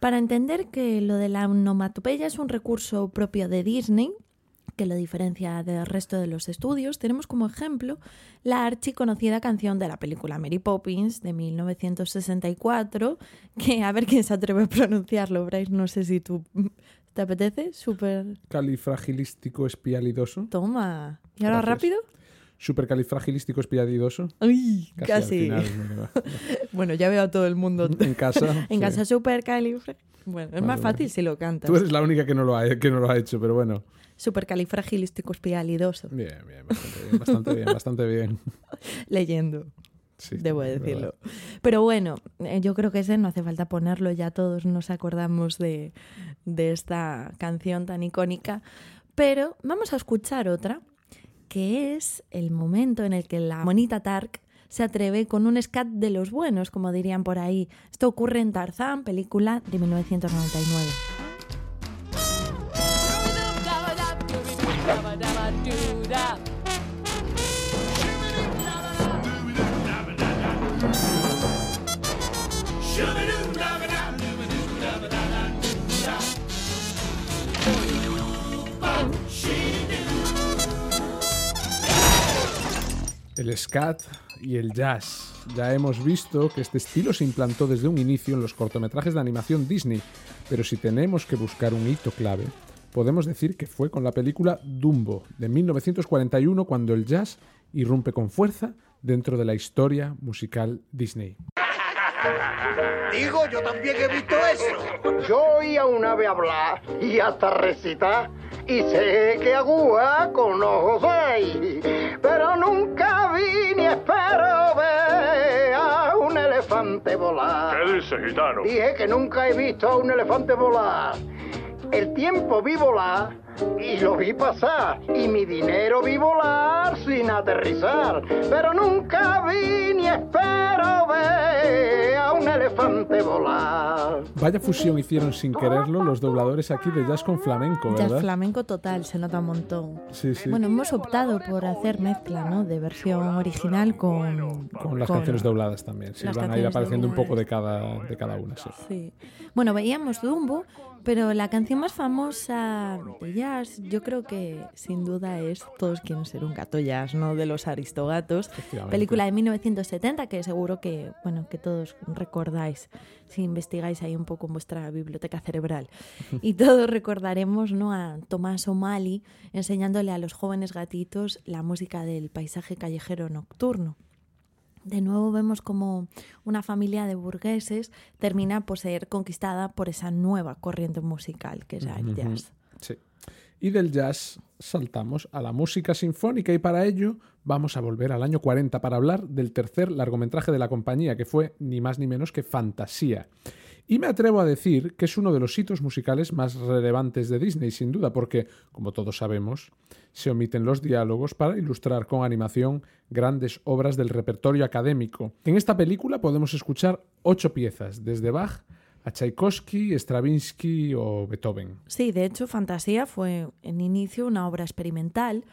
Para entender que lo de la onomatopeya es un recurso propio de Disney, que lo diferencia del resto de los estudios, tenemos como ejemplo la archiconocida canción de la película Mary Poppins de 1964, que a ver quién se atreve a pronunciarlo, Bryce, no sé si tú te apetece, súper... Califragilístico espialidoso. Toma. ¿Y ahora Gracias. rápido? Supercalifragilístico espialidoso. Uy, Casi. casi. al final. Bueno, ya veo a todo el mundo en casa. en sí. casa super califra... Bueno, es Vale, más vale. fácil si lo cantas. Tú eres la única que no lo ha, que no lo ha hecho, pero bueno. Supercalifragilisticoespialidoso. Bien, bien, bastante bien, bastante bien, bastante bien. Leyendo, Sí, debo decirlo. verdad. Pero bueno, eh, yo creo que ese no hace falta ponerlo, ya todos nos acordamos de, de esta canción tan icónica. Pero vamos a escuchar otra, que es el momento en el que la monita Tark se atreve con un scat de los buenos, como dirían por ahí. Esto ocurre en Tarzán, película de 1999. El scat y el jazz. Ya hemos visto que este estilo se implantó desde un inicio en los cortometrajes de animación Disney, pero si tenemos que buscar un hito clave, podemos decir que fue con la película Dumbo de 1941 cuando el jazz irrumpe con fuerza dentro de la historia musical Disney. Digo, yo también he visto eso. Yo oí a un ave hablar y hasta recitar. Y sé que agua con ojos. Pero nunca vi ni espero ver a un elefante volar. ¿Qué dice, gitano? Dije que nunca he visto a un elefante volar. El tiempo vi volar y lo vi pasar. Y mi dinero vi volar sin aterrizar. Pero nunca vi ni espero ver a un elefante volar. Vaya fusión hicieron sin quererlo los dobladores aquí de jazz con flamenco, Jazz ¿verdad? flamenco total, se nota un montón. Sí, sí. Bueno, hemos optado por hacer mezcla, ¿no? De versión original con... con las canciones dobladas también. Sí, van a ir apareciendo un dobladas. poco de cada, de cada una. Sí. Sí. Bueno, veíamos Dumbo, pero la canción más famosa de jazz, yo creo que sin duda es Todos quieren ser un gato jazz, ¿no? De los Aristogatos. Película de 1970 que seguro que, bueno, que todos recordáis si investigáis ahí un poco en vuestra biblioteca cerebral. Y todos recordaremos, ¿no? A Tomás O'Malley enseñándole a los jóvenes gatitos la música del paisaje callejero nocturno. De nuevo vemos como una familia de burgueses termina por ser conquistada por esa nueva corriente musical que es el jazz. Sí. Y del jazz saltamos a la música sinfónica y para ello vamos a volver al año 40 para hablar del tercer largometraje de la compañía que fue ni más ni menos que Fantasía. Y me atrevo a decir que es uno de los hitos musicales más relevantes de Disney, sin duda, porque, como todos sabemos, se omiten los diálogos para ilustrar con animación grandes obras del repertorio académico. En esta película podemos escuchar ocho piezas, desde Bach a Tchaikovsky, Stravinsky o Beethoven. Sí, de hecho, Fantasía fue en inicio una obra experimental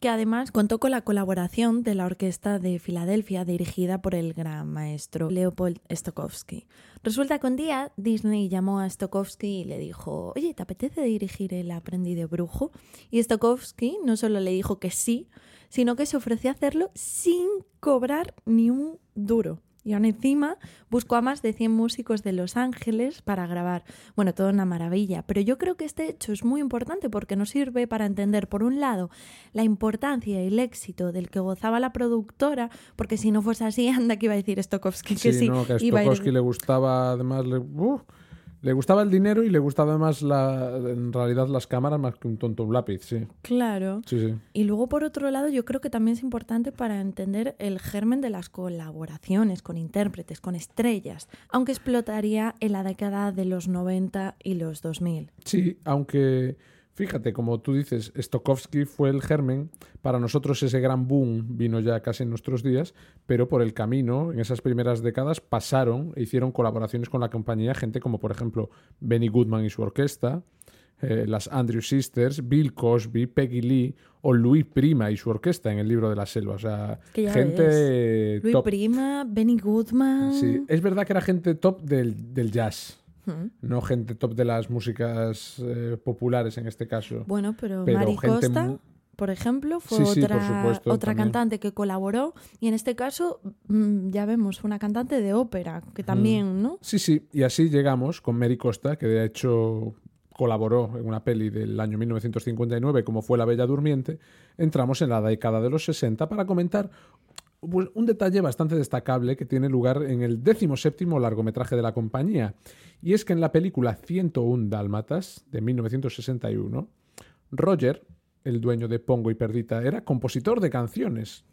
que además contó con la colaboración de la Orquesta de Filadelfia dirigida por el gran maestro Leopold Stokowski. Resulta que un día Disney llamó a Stokowski y le dijo, oye, ¿te apetece dirigir El aprendiz brujo? Y Stokowski no solo le dijo que sí, sino que se ofreció a hacerlo sin cobrar ni un duro. Y aún encima buscó a más de 100 músicos de Los Ángeles para grabar. Bueno, todo una maravilla. Pero yo creo que este hecho es muy importante porque nos sirve para entender, por un lado, la importancia y el éxito del que gozaba la productora, porque si no fuese así, anda que iba a decir Stokowski que sí. no, que a iba a ir- Stokowski le gustaba además le, ¡uh! Le gustaba el dinero y le gustaba además la, en realidad las cámaras más que un tonto un lápiz, sí. Claro. Sí, sí. Y luego, por otro lado, yo creo que también es importante para entender el germen de las colaboraciones con intérpretes, con estrellas, aunque explotaría en la década de los 90 y los 2000. Sí, aunque fíjate, como tú dices, Stokowski fue el germen, para nosotros ese gran boom vino ya casi en nuestros días, pero por el camino, en esas primeras décadas, pasaron e hicieron colaboraciones con la compañía gente como por ejemplo Benny Goodman y su orquesta, eh, las Andrew Sisters, Bill Cosby, Peggy Lee o Louis Prima y su orquesta en el libro de la selva. O sea, Que gente Luis top. Prima, Benny Goodman. Sí, es verdad que era gente top del, del jazz. Hmm. No gente top de las músicas eh, populares en este caso. Bueno, pero, Pero Mari Costa, mu- por ejemplo, fue Sí, sí, por otra, supuesto, otra también. cantante que colaboró y en este caso, mm, ya vemos, fue una cantante de ópera, que también, ¿no? Sí, sí, y así llegamos con Mary Costa, que de hecho colaboró en una peli del año 1959 como fue La Bella Durmiente, entramos en la década de los 60 para comentar un detalle bastante destacable que tiene lugar en el décimo séptimo largometraje de la compañía, y es que en la película 101 Dálmatas de 1961, Roger, el dueño de Pongo y Perdita, era compositor de canciones.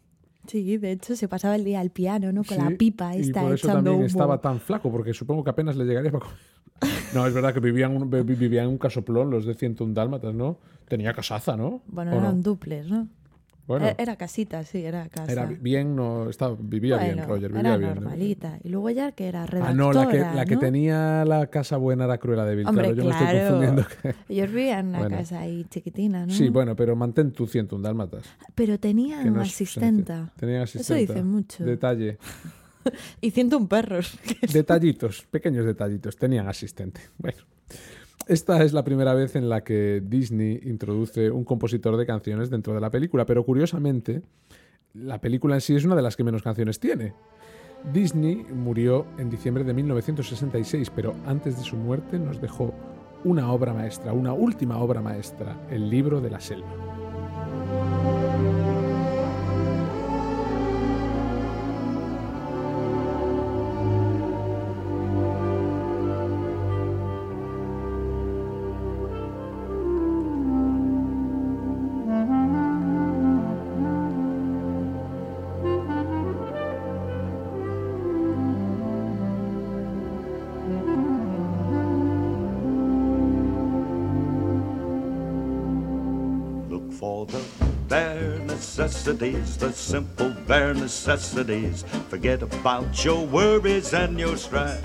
Sí, de hecho se pasaba el día al piano, ¿no? Con la pipa y esta por eso echando también humo. estaba tan flaco, porque supongo que apenas le llegaría para comer. No, es verdad que vivían, un- vi- vivían un casoplón los de 101 dálmatas, ¿no? Tenía casaza, ¿no? Bueno, ¿O no? eran duples, ¿no? Bueno, Eh, Era casita, sí, era casa. era bien, no, estaba, vivía bien, Bueno, Roger, vivía era bien. ¿no? normalita. Y luego ya que era Ah, redactora, no, la que, la que ¿no? tenía la casa buena era Cruella de Vil, Hombre, claro, yo me estoy claro. confundiendo. que- Ellos vivían en una Bueno. casa ahí chiquitina, ¿no? Sí, bueno, pero mantén tu 101 dálmatas. Pero tenían no asistenta. Tenían Eso asistenta. dice mucho. Detalle. Y 101 perros. Detallitos, pequeños detallitos. Tenían asistente. Bueno, esta es la primera vez en la que Disney introduce un compositor de canciones dentro de la película, pero curiosamente, la película en sí es una de las que menos canciones tiene. Disney murió en diciembre de 1966, pero antes de su muerte nos dejó una obra maestra, una última obra maestra, el libro de la selva. Necessities, the simple bare necessities. Forget about your worries and your strife.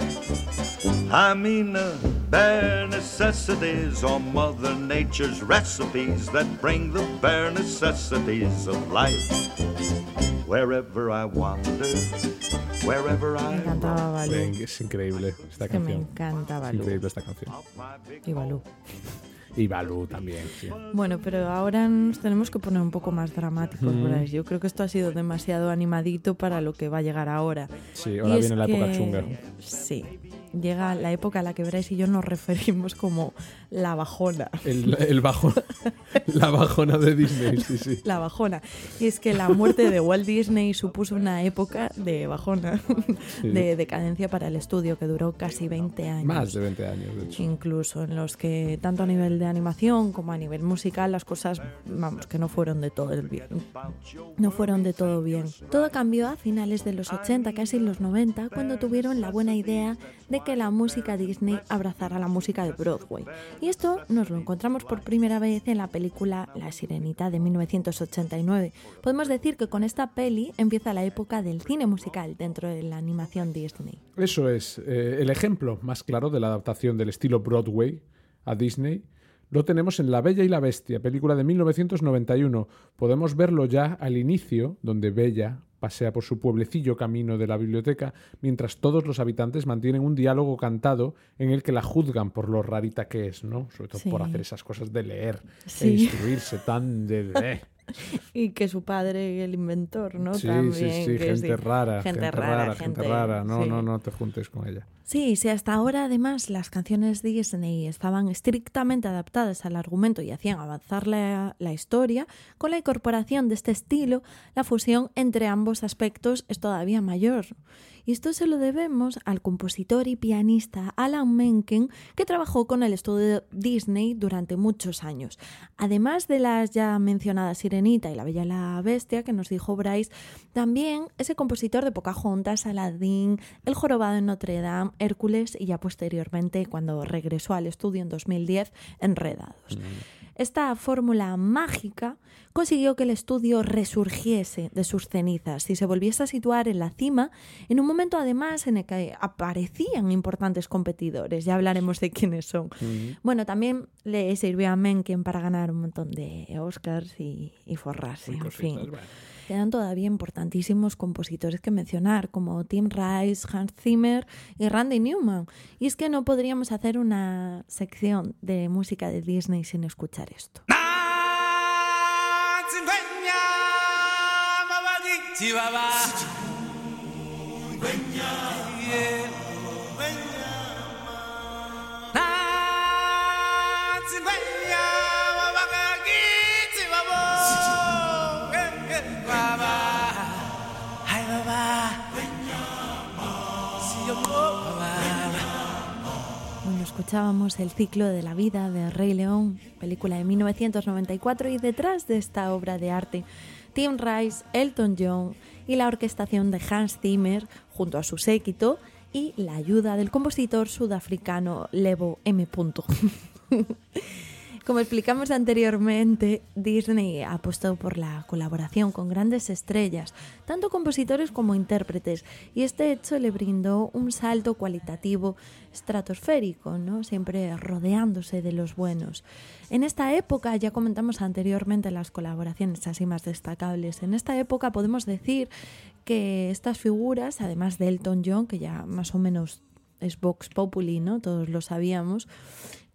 I mean the bare necessities are Mother Nature's recipes that bring the bare necessities of life. Wherever I wander, wherever I Me I encantaba Balú. Ven, Es increíble esta Que me canción. encanta Es increíble esta canción. Y Balú. Y Balú también, sí. Bueno, pero ahora nos tenemos que poner un poco más dramáticos, Mm. Bryce. Yo creo que esto ha sido demasiado animadito para lo que va a llegar ahora. Sí, Y ahora es viene la época que- chunga. Sí. Llega la época a la que Bryce y yo nos referimos como la bajona. El, el bajo, la bajona de Disney, sí, sí. La bajona. Y es que la muerte de Walt Disney supuso una época de bajona, Sí. de decadencia para el estudio que duró casi 20 años. Más de 20 años, de hecho. incluso en los que tanto a nivel de animación como a nivel musical las cosas vamos que no fueron de todo el bien no fueron de todo bien todo cambió a finales de los 80 casi los 90 cuando tuvieron la buena idea de que la música Disney abrazara la música de Broadway y esto nos lo encontramos por primera vez en la película La Sirenita de 1989 podemos decir que con esta peli empieza la época del cine musical dentro de la animación Disney Eso es eh, el ejemplo más claro de la adaptación del estilo Broadway a Disney. Lo tenemos en La Bella y la Bestia, película de 1991. Podemos verlo ya al inicio, donde Bella pasea por su pueblecillo camino de la biblioteca, mientras todos los habitantes mantienen un diálogo cantado en el que la juzgan por lo rarita que es, ¿no? Sobre todo por hacer esas cosas de leer e instruirse tan de... de- y que su padre, el inventor, ¿no? Sí, También, sí, sí, que gente rara, Gente, rara, gente, gente- rara. No, sí. no, no te juntes con ella. Sí, si hasta ahora además las canciones Disney estaban estrictamente adaptadas al argumento y hacían avanzar la, la historia, con la incorporación de este estilo, la fusión entre ambos aspectos es todavía mayor. Y esto se lo debemos al compositor y pianista Alan Menken, que trabajó con el estudio Disney durante muchos años. Además de las ya mencionadas Sirenita y La Bella y la Bestia, que nos dijo Bryce, también ese compositor de Pocahontas, Aladdin, El Jorobado en Notre Dame, Hércules y ya posteriormente, cuando regresó al estudio en 2010, Enredados. Esta fórmula mágica consiguió que el estudio resurgiese de sus cenizas y se volviese a situar en la cima en un momento además en el que aparecían importantes competidores. Ya hablaremos de quiénes son. Bueno, también le sirvió a Mencken para ganar un montón de Oscars y, y forrarse. Y en cositas, fin. bueno. Quedan todavía importantísimos compositores que mencionar, como Tim Rice, Hans Zimmer y Randy Newman. Y es que no podríamos hacer una sección de música de Disney sin escuchar esto. Escuchábamos el ciclo de la vida de Rey León, película de 1994, y detrás de esta obra de arte, Tim Rice, Elton John y la orquestación de Hans Zimmer, junto a su séquito, y la ayuda del compositor sudafricano Levo M. Como explicamos anteriormente, Disney ha apostado por la colaboración con grandes estrellas, tanto compositores como intérpretes, y este hecho le brindó un salto cualitativo estratosférico, ¿no? siempre rodeándose de los buenos. En esta época, ya comentamos anteriormente las colaboraciones así más destacables, en esta época podemos decir que estas figuras, además de Elton John, que ya más o menos es Vox Populi, ¿no? Todos lo sabíamos.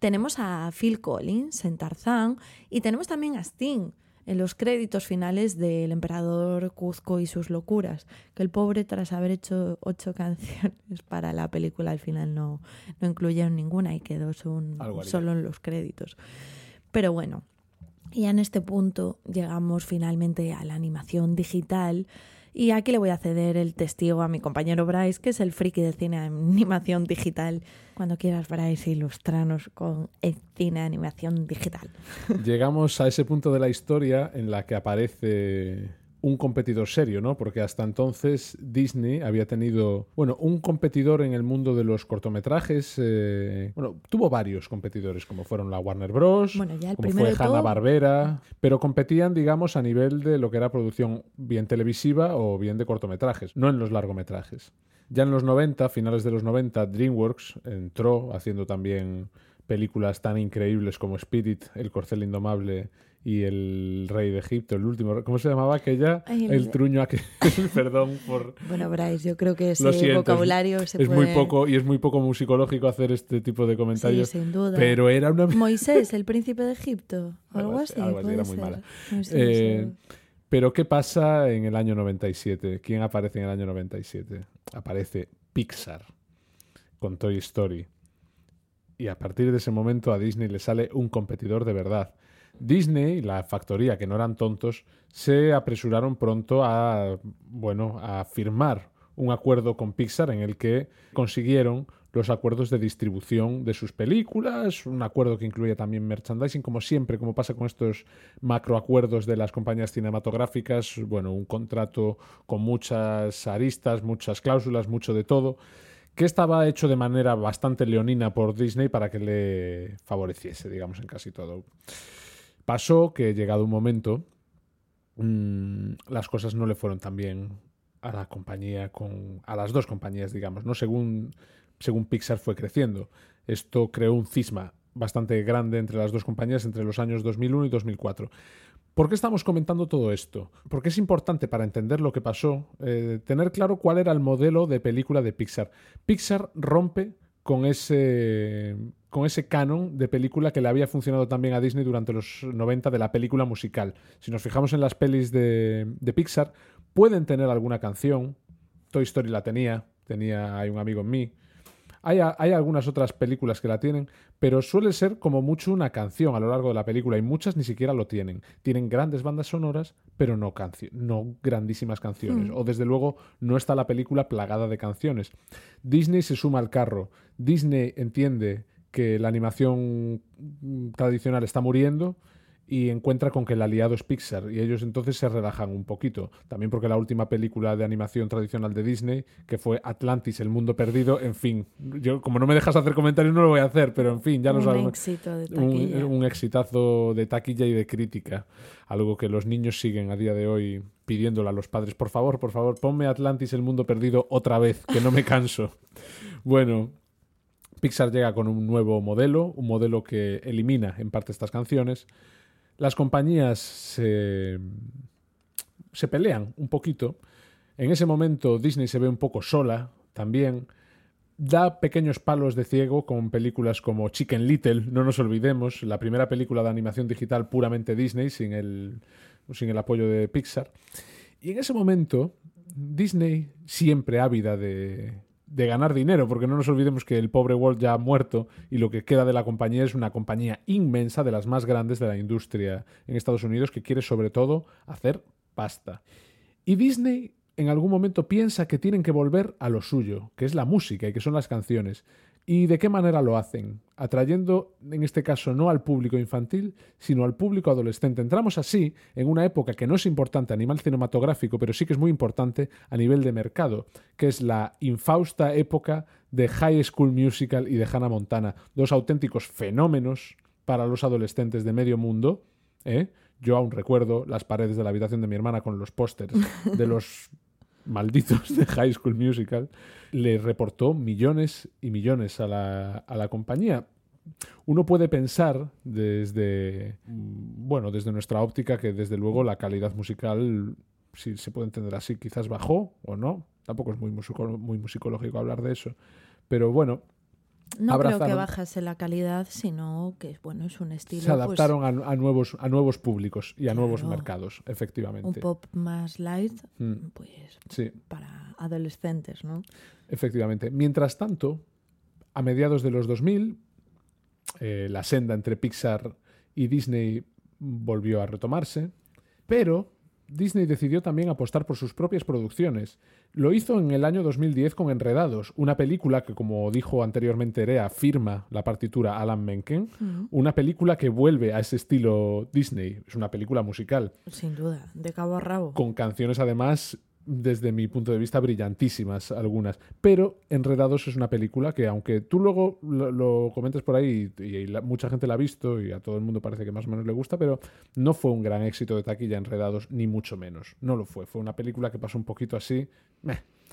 Tenemos a Phil Collins en Tarzán y tenemos también a Sting en los créditos finales del Emperador Cuzco y sus locuras, que el pobre tras haber hecho ocho canciones para la película al final no, no incluyeron ninguna y quedó son- solo en los créditos. Pero bueno, y en este punto llegamos finalmente a la animación digital. Y aquí le voy a ceder el testigo a mi compañero Bryce, que es el friki de cine de animación digital. Cuando quieras, Bryce, ilustranos con el cine de animación digital. Llegamos a ese punto de la historia en la que aparece un competidor serio, ¿no? Porque hasta entonces Disney había tenido, bueno, un competidor en el mundo de los cortometrajes. eh, bueno, tuvo varios competidores, como fueron la Warner Bros., Bueno, ya el como fue de todo- Hanna Barbera, pero competían, digamos, a nivel de lo que era producción bien televisiva o bien de cortometrajes, no en los largometrajes. Ya en los 90, finales de los 90, DreamWorks entró haciendo también películas tan increíbles como Spirit, El Corcel Indomable y El Rey de Egipto, el último. ¿Cómo se llamaba aquella? Ay, el- el... truño aquel. Perdón por. Bueno, Bryce, yo creo que ese siento, vocabulario es, se es puede... muy poco y es muy poco musicológico hacer este tipo de comentarios. Sí, sin duda. Pero era una Moisés, el príncipe de Egipto. o Algo Algo así, algo así, era muy mala. No sé, Eh, no sé. Pero ¿qué pasa en el año 97? ¿Quién aparece en el año 97? Aparece Pixar con Toy Story. Y a partir de ese momento a Disney le sale un competidor de verdad. Disney, la factoría, que no eran tontos, se apresuraron pronto a, bueno, a firmar un acuerdo con Pixar en el que consiguieron los acuerdos de distribución de sus películas, un acuerdo que incluye también merchandising, como siempre, como pasa con estos macroacuerdos de las compañías cinematográficas, bueno, un contrato con muchas aristas, muchas cláusulas, mucho de todo, que estaba hecho de manera bastante leonina por Disney para que le favoreciese, digamos, en casi todo. Pasó que, llegado un momento, mm, las cosas no le fueron tan bien a la compañía, con, a las dos compañías, digamos, ¿no? Según, según Pixar fue creciendo. Esto creó un cisma bastante grande entre las dos compañías entre los años 2001 y 2004. ¿Por qué estamos comentando todo esto? Porque es importante para entender lo que pasó eh, tener claro cuál era el modelo de película de Pixar. Pixar rompe con ese con ese canon de película que le había funcionado también a Disney durante los 90 de la película musical. Si nos fijamos en las pelis de, Pixar, pueden tener alguna canción. Toy Story la tenía, tenía Hay un amigo en mí. Hay, hay, algunas otras películas que la tienen, pero suele ser como mucho una canción a lo largo de la película y muchas ni siquiera lo tienen. Tienen grandes bandas sonoras, pero no, no grandísimas canciones. Mm. O desde luego no está la película plagada de canciones. Disney se suma al carro. Disney entiende que la animación tradicional está muriendo y encuentra con que el aliado es Pixar y ellos entonces se relajan un poquito. También porque la última película de animación tradicional de Disney, que fue Atlantis, El Mundo Perdido, en fin, yo como no me dejas hacer comentarios no lo voy a hacer, pero en fin, ya lo sabemos. Un éxito de taquilla. Un, un, exitazo de taquilla y de crítica, algo que los niños siguen a día de hoy pidiéndole a los padres, por favor, por favor, ponme Atlantis, El Mundo Perdido otra vez, que no me canso. bueno, Pixar llega con un nuevo modelo, un modelo que elimina en parte estas canciones las compañías se, se pelean un poquito. En ese momento Disney se ve un poco sola también. Da pequeños palos de ciego con películas como Chicken Little, no nos olvidemos, la primera película de animación digital puramente Disney, sin el, sin el apoyo de Pixar. Y en ese momento, Disney, siempre ávida de, de ganar dinero, porque no nos olvidemos que el pobre Walt ya ha muerto y lo que queda de la compañía es una compañía inmensa, de las más grandes de la industria en Estados Unidos, que quiere sobre todo hacer pasta. Y Disney en algún momento piensa que tienen que volver a lo suyo, que es la música y que son las canciones. ¿Y de qué manera lo hacen? Atrayendo, en este caso, no al público infantil, sino al público adolescente. Entramos así en una época que no es importante a nivel cinematográfico, pero sí que es muy importante a nivel de mercado, que es la infausta época de High School Musical y de Hannah Montana, dos auténticos fenómenos para los adolescentes de medio mundo. ¿eh? Yo aún recuerdo las paredes de la habitación de mi hermana con los pósters de los malditos de High School Musical, le reportó millones y millones a la, a la compañía. Uno puede pensar desde, mm, bueno, desde nuestra óptica que desde luego la calidad musical, si se puede entender así, quizás bajó o no. Tampoco es muy, muy musicológico hablar de eso. Pero bueno, no creo que bajase la calidad, sino que bueno, es un estilo. Se pues adaptaron a, nuevos, a nuevos públicos y a nuevos mercados, efectivamente. Un pop más light, mm. pues para adolescentes, ¿no? Efectivamente. Mientras tanto, a mediados de los 2000, eh, la senda entre Pixar y Disney volvió a retomarse, pero Disney decidió también apostar por sus propias producciones. Lo hizo en el año 2010 con Enredados, una película que, como dijo anteriormente Erea, firma la partitura Alan Menken, una película que vuelve a ese estilo Disney. Es una película musical. Sin duda, de cabo a rabo. Con canciones además desde mi punto de vista, brillantísimas algunas. Pero Enredados es una película que, aunque tú luego lo, comentes por ahí y, mucha gente la ha visto y a todo el mundo parece que más o menos le gusta, pero no fue un gran éxito de taquilla Enredados, ni mucho menos. No lo fue. Fue una película que pasó un poquito así.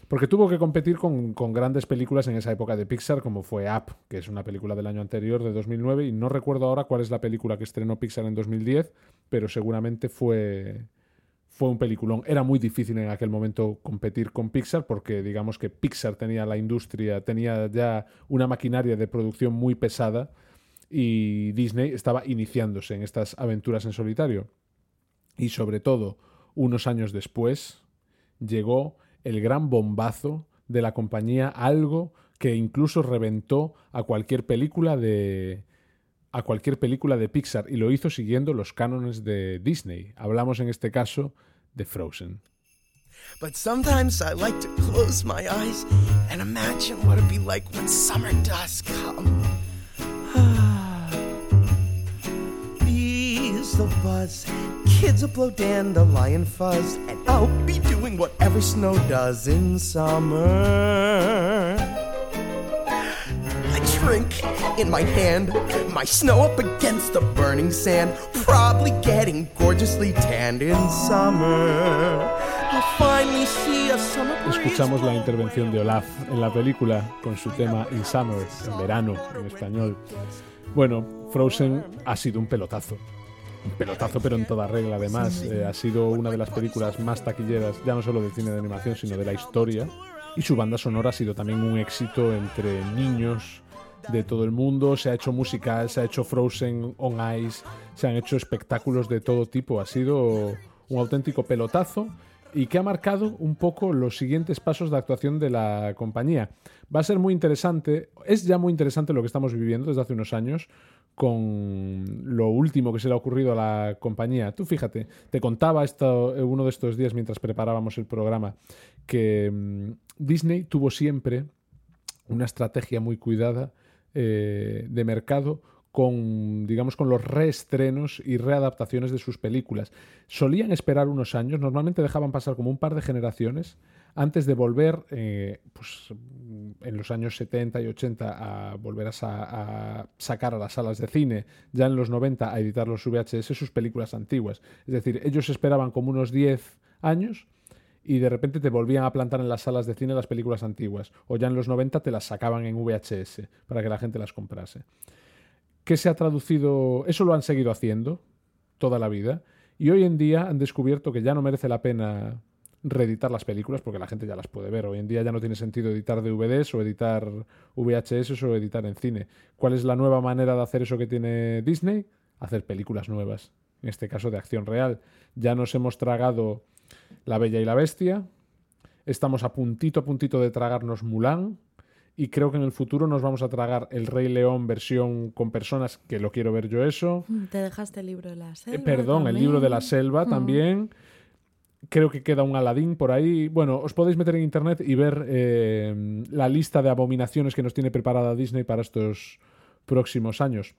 Porque tuvo que competir con, con, grandes películas en esa época de Pixar, como fue Up, que es una película del año anterior, de 2009, y no recuerdo ahora cuál es la película que estrenó Pixar en 2010, pero seguramente fue fue un peliculón. Era muy difícil en aquel momento competir con Pixar porque digamos que Pixar tenía la industria, tenía ya una maquinaria de producción muy pesada y Disney estaba iniciándose en estas aventuras en solitario. Y sobre todo, unos años después, llegó el gran bombazo de la compañía, algo que incluso reventó a cualquier película de, a cualquier película de Pixar y lo hizo siguiendo los cánones de Disney. Hablamos en este caso de Frozen. But sometimes I like to close my eyes and imagine what it'd be like when summer does come. Bees will buzz, kids will blow dandelion fuzz, and I'll be doing whatever snow does in summer I drink in my hand, my snow up against the burning sand, probably getting gorgeously tanned in summer. Escuchamos la intervención de Olaf en la película con su tema In Summer, en verano, en español. Bueno, Frozen ha sido un pelotazo. Un pelotazo, pero en toda regla, además. Eh, ha sido una de las películas más taquilleras, ya no solo de cine de animación, sino de la historia. Y su banda sonora ha sido también un éxito entre niños, de todo el mundo, se ha hecho musical, se ha hecho Frozen on Ice, se han hecho espectáculos de todo tipo. Ha sido un auténtico pelotazo y que ha marcado un poco los siguientes pasos de actuación de la compañía. Va a ser muy interesante, es ya muy interesante lo que estamos viviendo desde hace unos años con lo último que se le ha ocurrido a la compañía. Tú fíjate, te contaba esto, eh, uno de estos días mientras preparábamos el programa que mm, Disney tuvo siempre una estrategia muy cuidada eh, de mercado con, digamos, con los reestrenos y readaptaciones de sus películas. Solían esperar unos años, normalmente dejaban pasar como un par de generaciones antes de volver, eh, pues, en los años 70 y 80, a volver a, a sacar a las salas de cine, ya en los 90 a editar los VHS sus películas antiguas. Es decir, ellos esperaban como unos 10 años y de repente te volvían a plantar en las salas de cine las películas antiguas. O ya en los 90 te las sacaban en VHS para que la gente las comprase. ¿Qué se ha traducido? Eso lo han seguido haciendo toda la vida. Y hoy en día han descubierto que ya no merece la pena reeditar las películas porque la gente ya las puede ver. Hoy en día ya no tiene sentido editar DVDs o editar VHS o editar en cine. ¿Cuál es la nueva manera de hacer eso que tiene Disney? Hacer películas nuevas. En este caso de acción real. Ya nos hemos tragado La Bella y la Bestia. Estamos a puntito a puntito de tragarnos Mulan. Y creo que en el futuro nos vamos a tragar El Rey León versión con personas que lo quiero ver yo eso. Te dejaste el libro de la Eh, selva. perdón, el también. libro de la selva Mm. también. Creo que queda un Aladín por ahí. Bueno, os podéis meter en internet y ver eh, la lista de abominaciones que nos tiene preparada Disney para estos próximos años.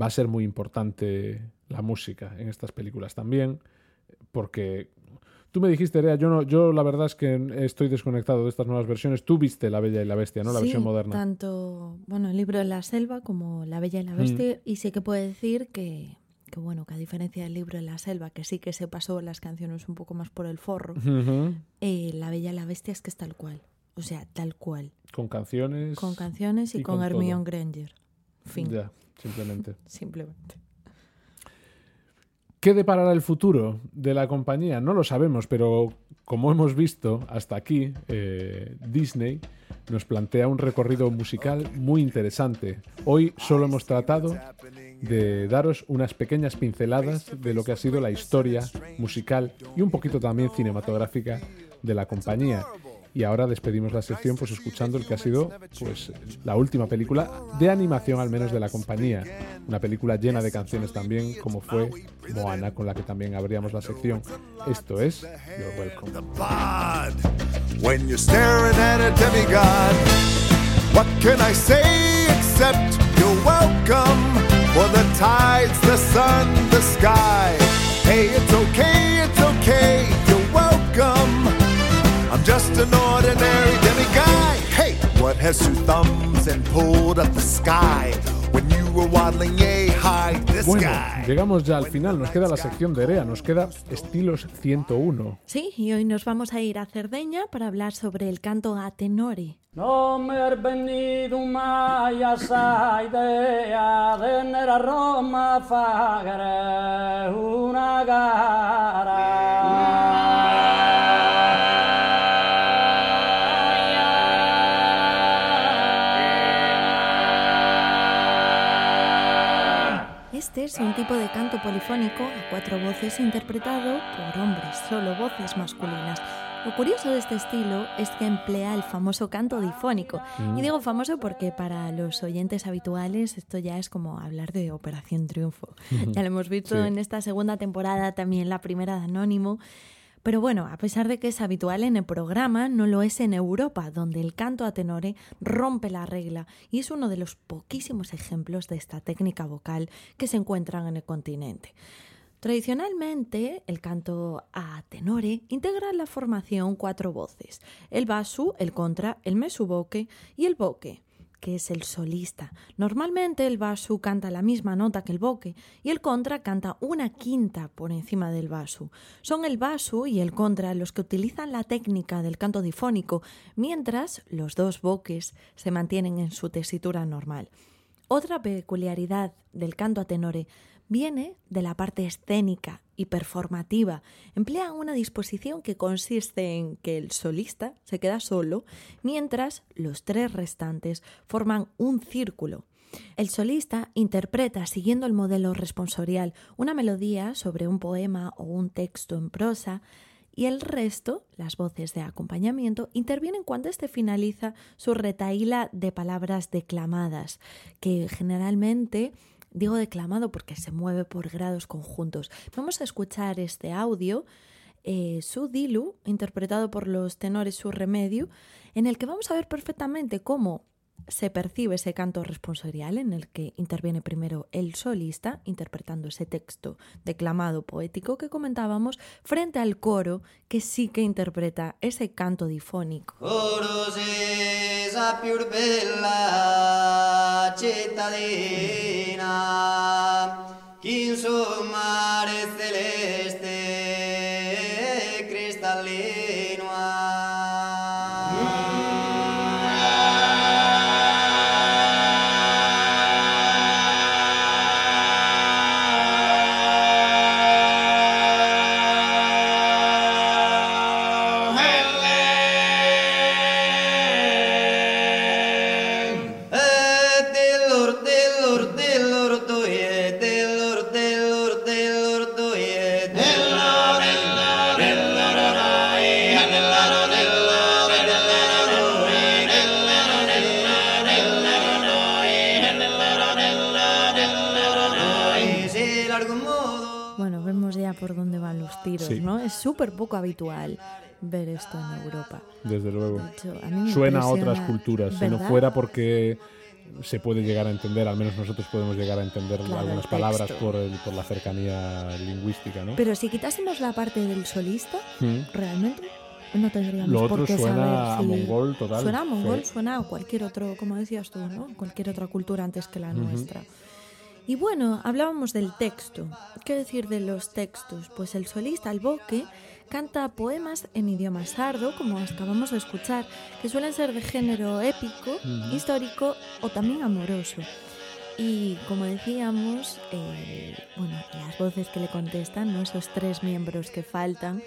Va a ser muy importante la música en estas películas también, porque tú me dijiste, Rea, yo, no, yo la verdad es que estoy desconectado de estas nuevas versiones. Tú viste La Bella y la Bestia, ¿no? La Sí, versión moderna. tanto bueno, el libro de la selva como La Bella y la Bestia. Y sí que puedo decir que, que, bueno, que a diferencia del libro de la selva, que sí que se pasó las canciones un poco más por el forro, eh, La Bella y la Bestia es que es tal cual. O sea, tal cual. Con canciones. Con canciones y, y con, con todo. Hermione Granger. Fin. Ya, simplemente. Simplemente. ¿Qué deparará el futuro de la compañía? No lo sabemos, pero como hemos visto hasta aquí, eh, Disney nos plantea un recorrido musical muy interesante. Hoy solo hemos tratado de daros unas pequeñas pinceladas de lo que ha sido la historia musical y un poquito también cinematográfica de la compañía. Y ahora despedimos la sección pues escuchando el que ha sido pues la última película de animación al menos de la compañía. Una película llena de canciones también como fue Moana con la que también abríamos la sección. Esto es You're Welcome. you're welcome for the tides, the sun, the sky? Hey, it's okay, it's okay, you're welcome. I'm just an ordinary demiguy. Hey, what has two thumbs and pulled up the sky when you were waddling yay high this Bueno, guy? llegamos ya al final, nos queda la sección de Erea, nos queda estilos 101. Sí, y hoy nos vamos a ir a Cerdeña para hablar sobre el canto a tenore. No me he venido mai a esa idea de tener a Roma fagare una gara. Es un tipo de canto polifónico a cuatro voces interpretado por hombres, solo voces masculinas. Lo curioso de este estilo es que emplea el famoso canto difónico. Y digo famoso porque para los oyentes habituales esto ya es como hablar de Operación Triunfo. ya lo hemos visto Sí. en esta segunda temporada, también la primera de Anónimo. Pero bueno, a pesar de que es habitual en el programa, no lo es en Europa, donde el canto a tenore rompe la regla y es uno de los poquísimos ejemplos de esta técnica vocal que se encuentran en el continente. Tradicionalmente, el canto a tenore integra en la formación cuatro voces: el basu, el contra, el mesuboque y el boque que es el solista. Normalmente el basu canta la misma nota que el boque y el contra canta una quinta por encima del basu. Son el basu y el contra los que utilizan la técnica del canto difónico, mientras los dos boques se mantienen en su tesitura normal. Otra peculiaridad del canto a tenore viene de la parte escénica y performativa. Emplean una disposición que consiste en que el solista se queda solo, mientras los tres restantes forman un círculo. El solista interpreta, siguiendo el modelo responsorial, una melodía sobre un poema o un texto en prosa, y el resto, las voces de acompañamiento, intervienen cuando éste finaliza su retaíla de palabras declamadas, que generalmente digo declamado porque se mueve por grados conjuntos. Vamos a escuchar este audio, eh, su Dilu, interpretado por los tenores Su Remedio, en el que vamos a ver perfectamente cómo se percibe ese canto responsorial en el que interviene primero el solista, interpretando ese texto declamado poético que comentábamos, frente al coro que sí que interpreta ese canto difónico. Modo Bueno, vemos ya por dónde van los tiros, Sí. ¿no? Es súper poco habitual ver esto en Europa. Desde luego. De hecho, a mí me Suena a otras culturas. Si no fuera porque se puede llegar a entender, al menos nosotros podemos llegar a entender Claro, algunas el palabras por, el- por la cercanía lingüística, ¿no? Pero si quitásemos la parte del solista, Mm. realmente no tendríamos Lo por otro qué suena saber a si- mongol total. Suena a mongol, Sí. suena a cualquier otro, como decías tú, ¿no? Cualquier otra cultura antes que la nuestra. Y bueno, hablábamos del texto. ¿Qué decir de los textos? Pues el solista, el boque, canta poemas en idioma sardo, como acabamos de escuchar, que suelen ser de género épico, histórico o también amoroso. Y como decíamos, eh, bueno, las voces que le contestan, ¿no? esos tres miembros que faltan,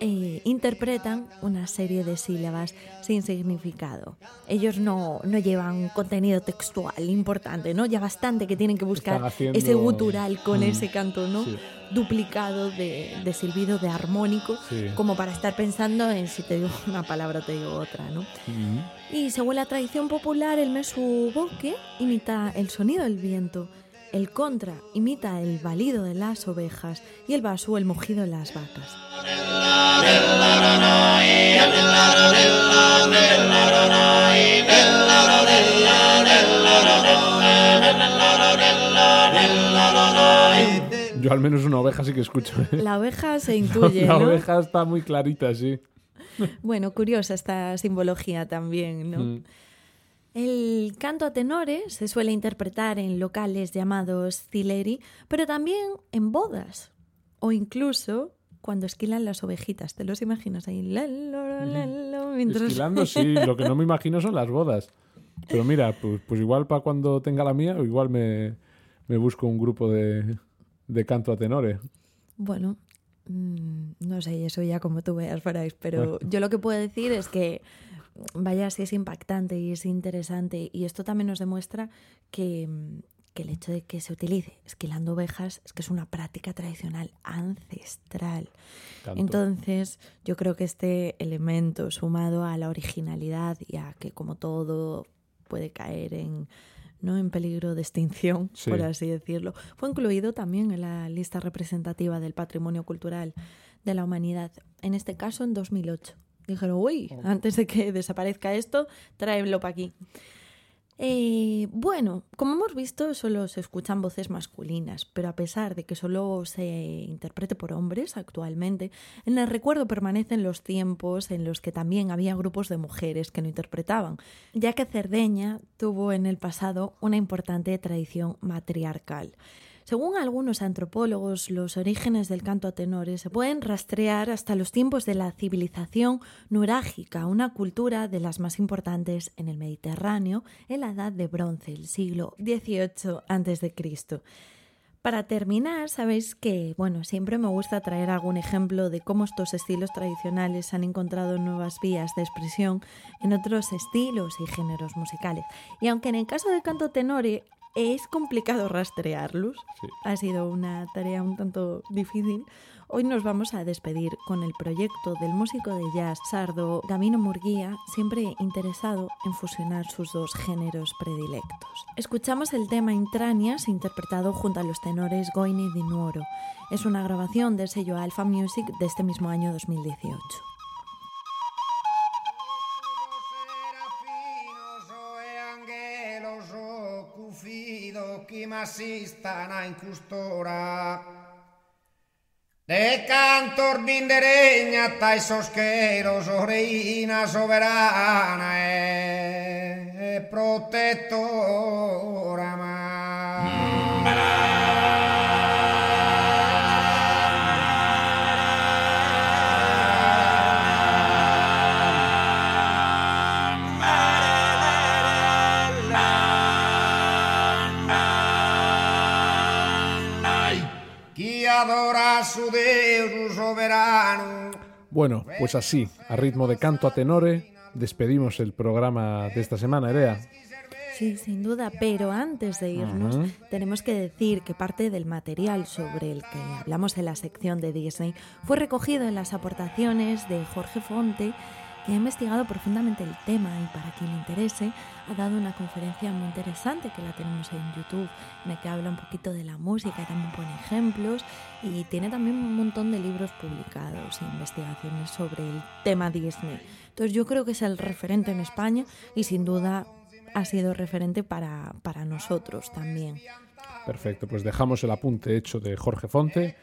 eh, interpretan una serie de sílabas sin significado. Ellos no, no llevan contenido textual importante, ¿no? Ya bastante que tienen que buscar haciendo- ese gutural con Mm. ese canto, ¿no? Sí. Duplicado de, de silbido, de armónico, Sí. como para estar pensando en si te digo una palabra te digo otra, ¿no? Mm. Y según la tradición popular, el mesu boque imita el sonido del viento, el contra imita el balido de las ovejas y el basú el mugido de las vacas. Yo al menos una oveja sí que escucho. ¿eh? La oveja se intuye, La ¿no? oveja está muy clarita, sí. Bueno, curiosa esta simbología también, ¿no? Mm. El canto a tenores se suele interpretar en locales llamados cileri, pero también en bodas o incluso cuando esquilan las ovejitas. ¿Te los imaginas ahí? Mientras- Esquilando, sí. Lo que no me imagino son las bodas. Pero mira, pues, pues igual para cuando tenga la mía, igual me, me busco un grupo de, de canto a tenore. Bueno, mm, no sé, eso ya como tú veas, Farais, pero yo lo que puedo decir es que, vaya, si es impactante y es interesante, y esto también nos demuestra que, que el hecho de que se utilice esquilando ovejas es que es una práctica tradicional ancestral. Tanto. Entonces, yo creo que este elemento sumado a la originalidad y a que como todo puede caer en no en peligro de extinción, Sí. por así decirlo, fue incluido también en la lista representativa del patrimonio cultural de la humanidad, en este caso en 2008. Dijeron, uy, antes de que desaparezca esto, tráelo para aquí. Eh, bueno, como hemos visto, solo se escuchan voces masculinas, pero a pesar de que solo se interprete por hombres actualmente, en el recuerdo permanecen los tiempos en los que también había grupos de mujeres que no interpretaban, ya que Cerdeña tuvo en el pasado una importante tradición matriarcal. Según algunos antropólogos, los orígenes del canto a tenores se pueden rastrear hasta los tiempos de la civilización nurágica, una cultura de las más importantes en el Mediterráneo en la Edad de Bronce, el siglo XVIII a.C. Para terminar, sabéis que, bueno, siempre me gusta traer algún ejemplo de cómo estos estilos tradicionales han encontrado nuevas vías de expresión en otros estilos y géneros musicales. Y aunque en el caso del canto tenore es complicado rastrearlos, ha sido una tarea un tanto difícil, Hoy nos vamos a despedir con el proyecto del músico de jazz sardo Gamino Murguía, siempre interesado en fusionar sus dos géneros predilectos. Escuchamos el tema Intranias interpretado junto a los tenores Goini Di Nuoro. Es una grabación del sello Alpha Music de este mismo año 2018. σχηματίστα incustora. De cantor vinderegna tai soschero soreina soberana e protettora ma. Mm, Bueno, pues así, a ritmo de canto a tenore, despedimos el programa de esta semana, Erea. Sí, sin duda, pero antes de irnos tenemos que decir que parte del material sobre el que hablamos en la sección de Disney fue recogido en las aportaciones de Jorge Fonte, que ha investigado profundamente el tema y para quien le interese ha dado una conferencia muy interesante que la tenemos en YouTube, en la que habla un poquito de la música, también pone ejemplos y tiene también un montón de libros publicados e investigaciones sobre el tema Disney. Entonces yo creo que es el referente en España y sin duda ha sido referente para, para nosotros también. Perfecto, pues dejamos el apunte hecho de Jorge Fonte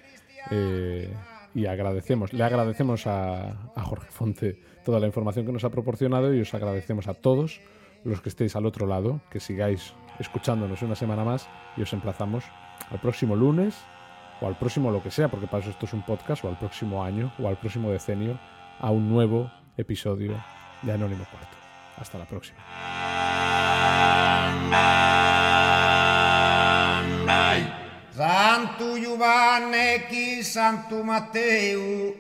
eh, y agradecemos, le agradecemos a, a Jorge Fonte toda la información que nos ha proporcionado y os agradecemos a todos los que estéis al otro lado, que sigáis escuchándonos una semana más y os emplazamos al próximo lunes o al próximo lo que sea, porque para eso esto es un podcast, o al próximo año o al próximo decenio a un nuevo episodio de Anónimo Cuarto. Hasta la próxima. Santo Giovanni chi Santo Matteo,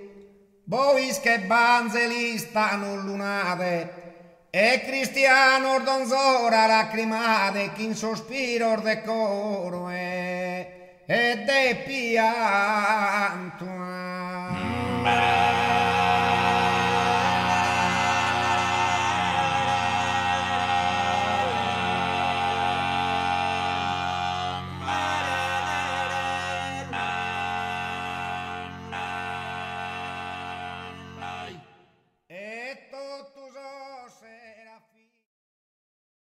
voi che evangelista non lunate, e cristiano ordonzora lacrimate, chi in sospiro decoro e, e de pianto.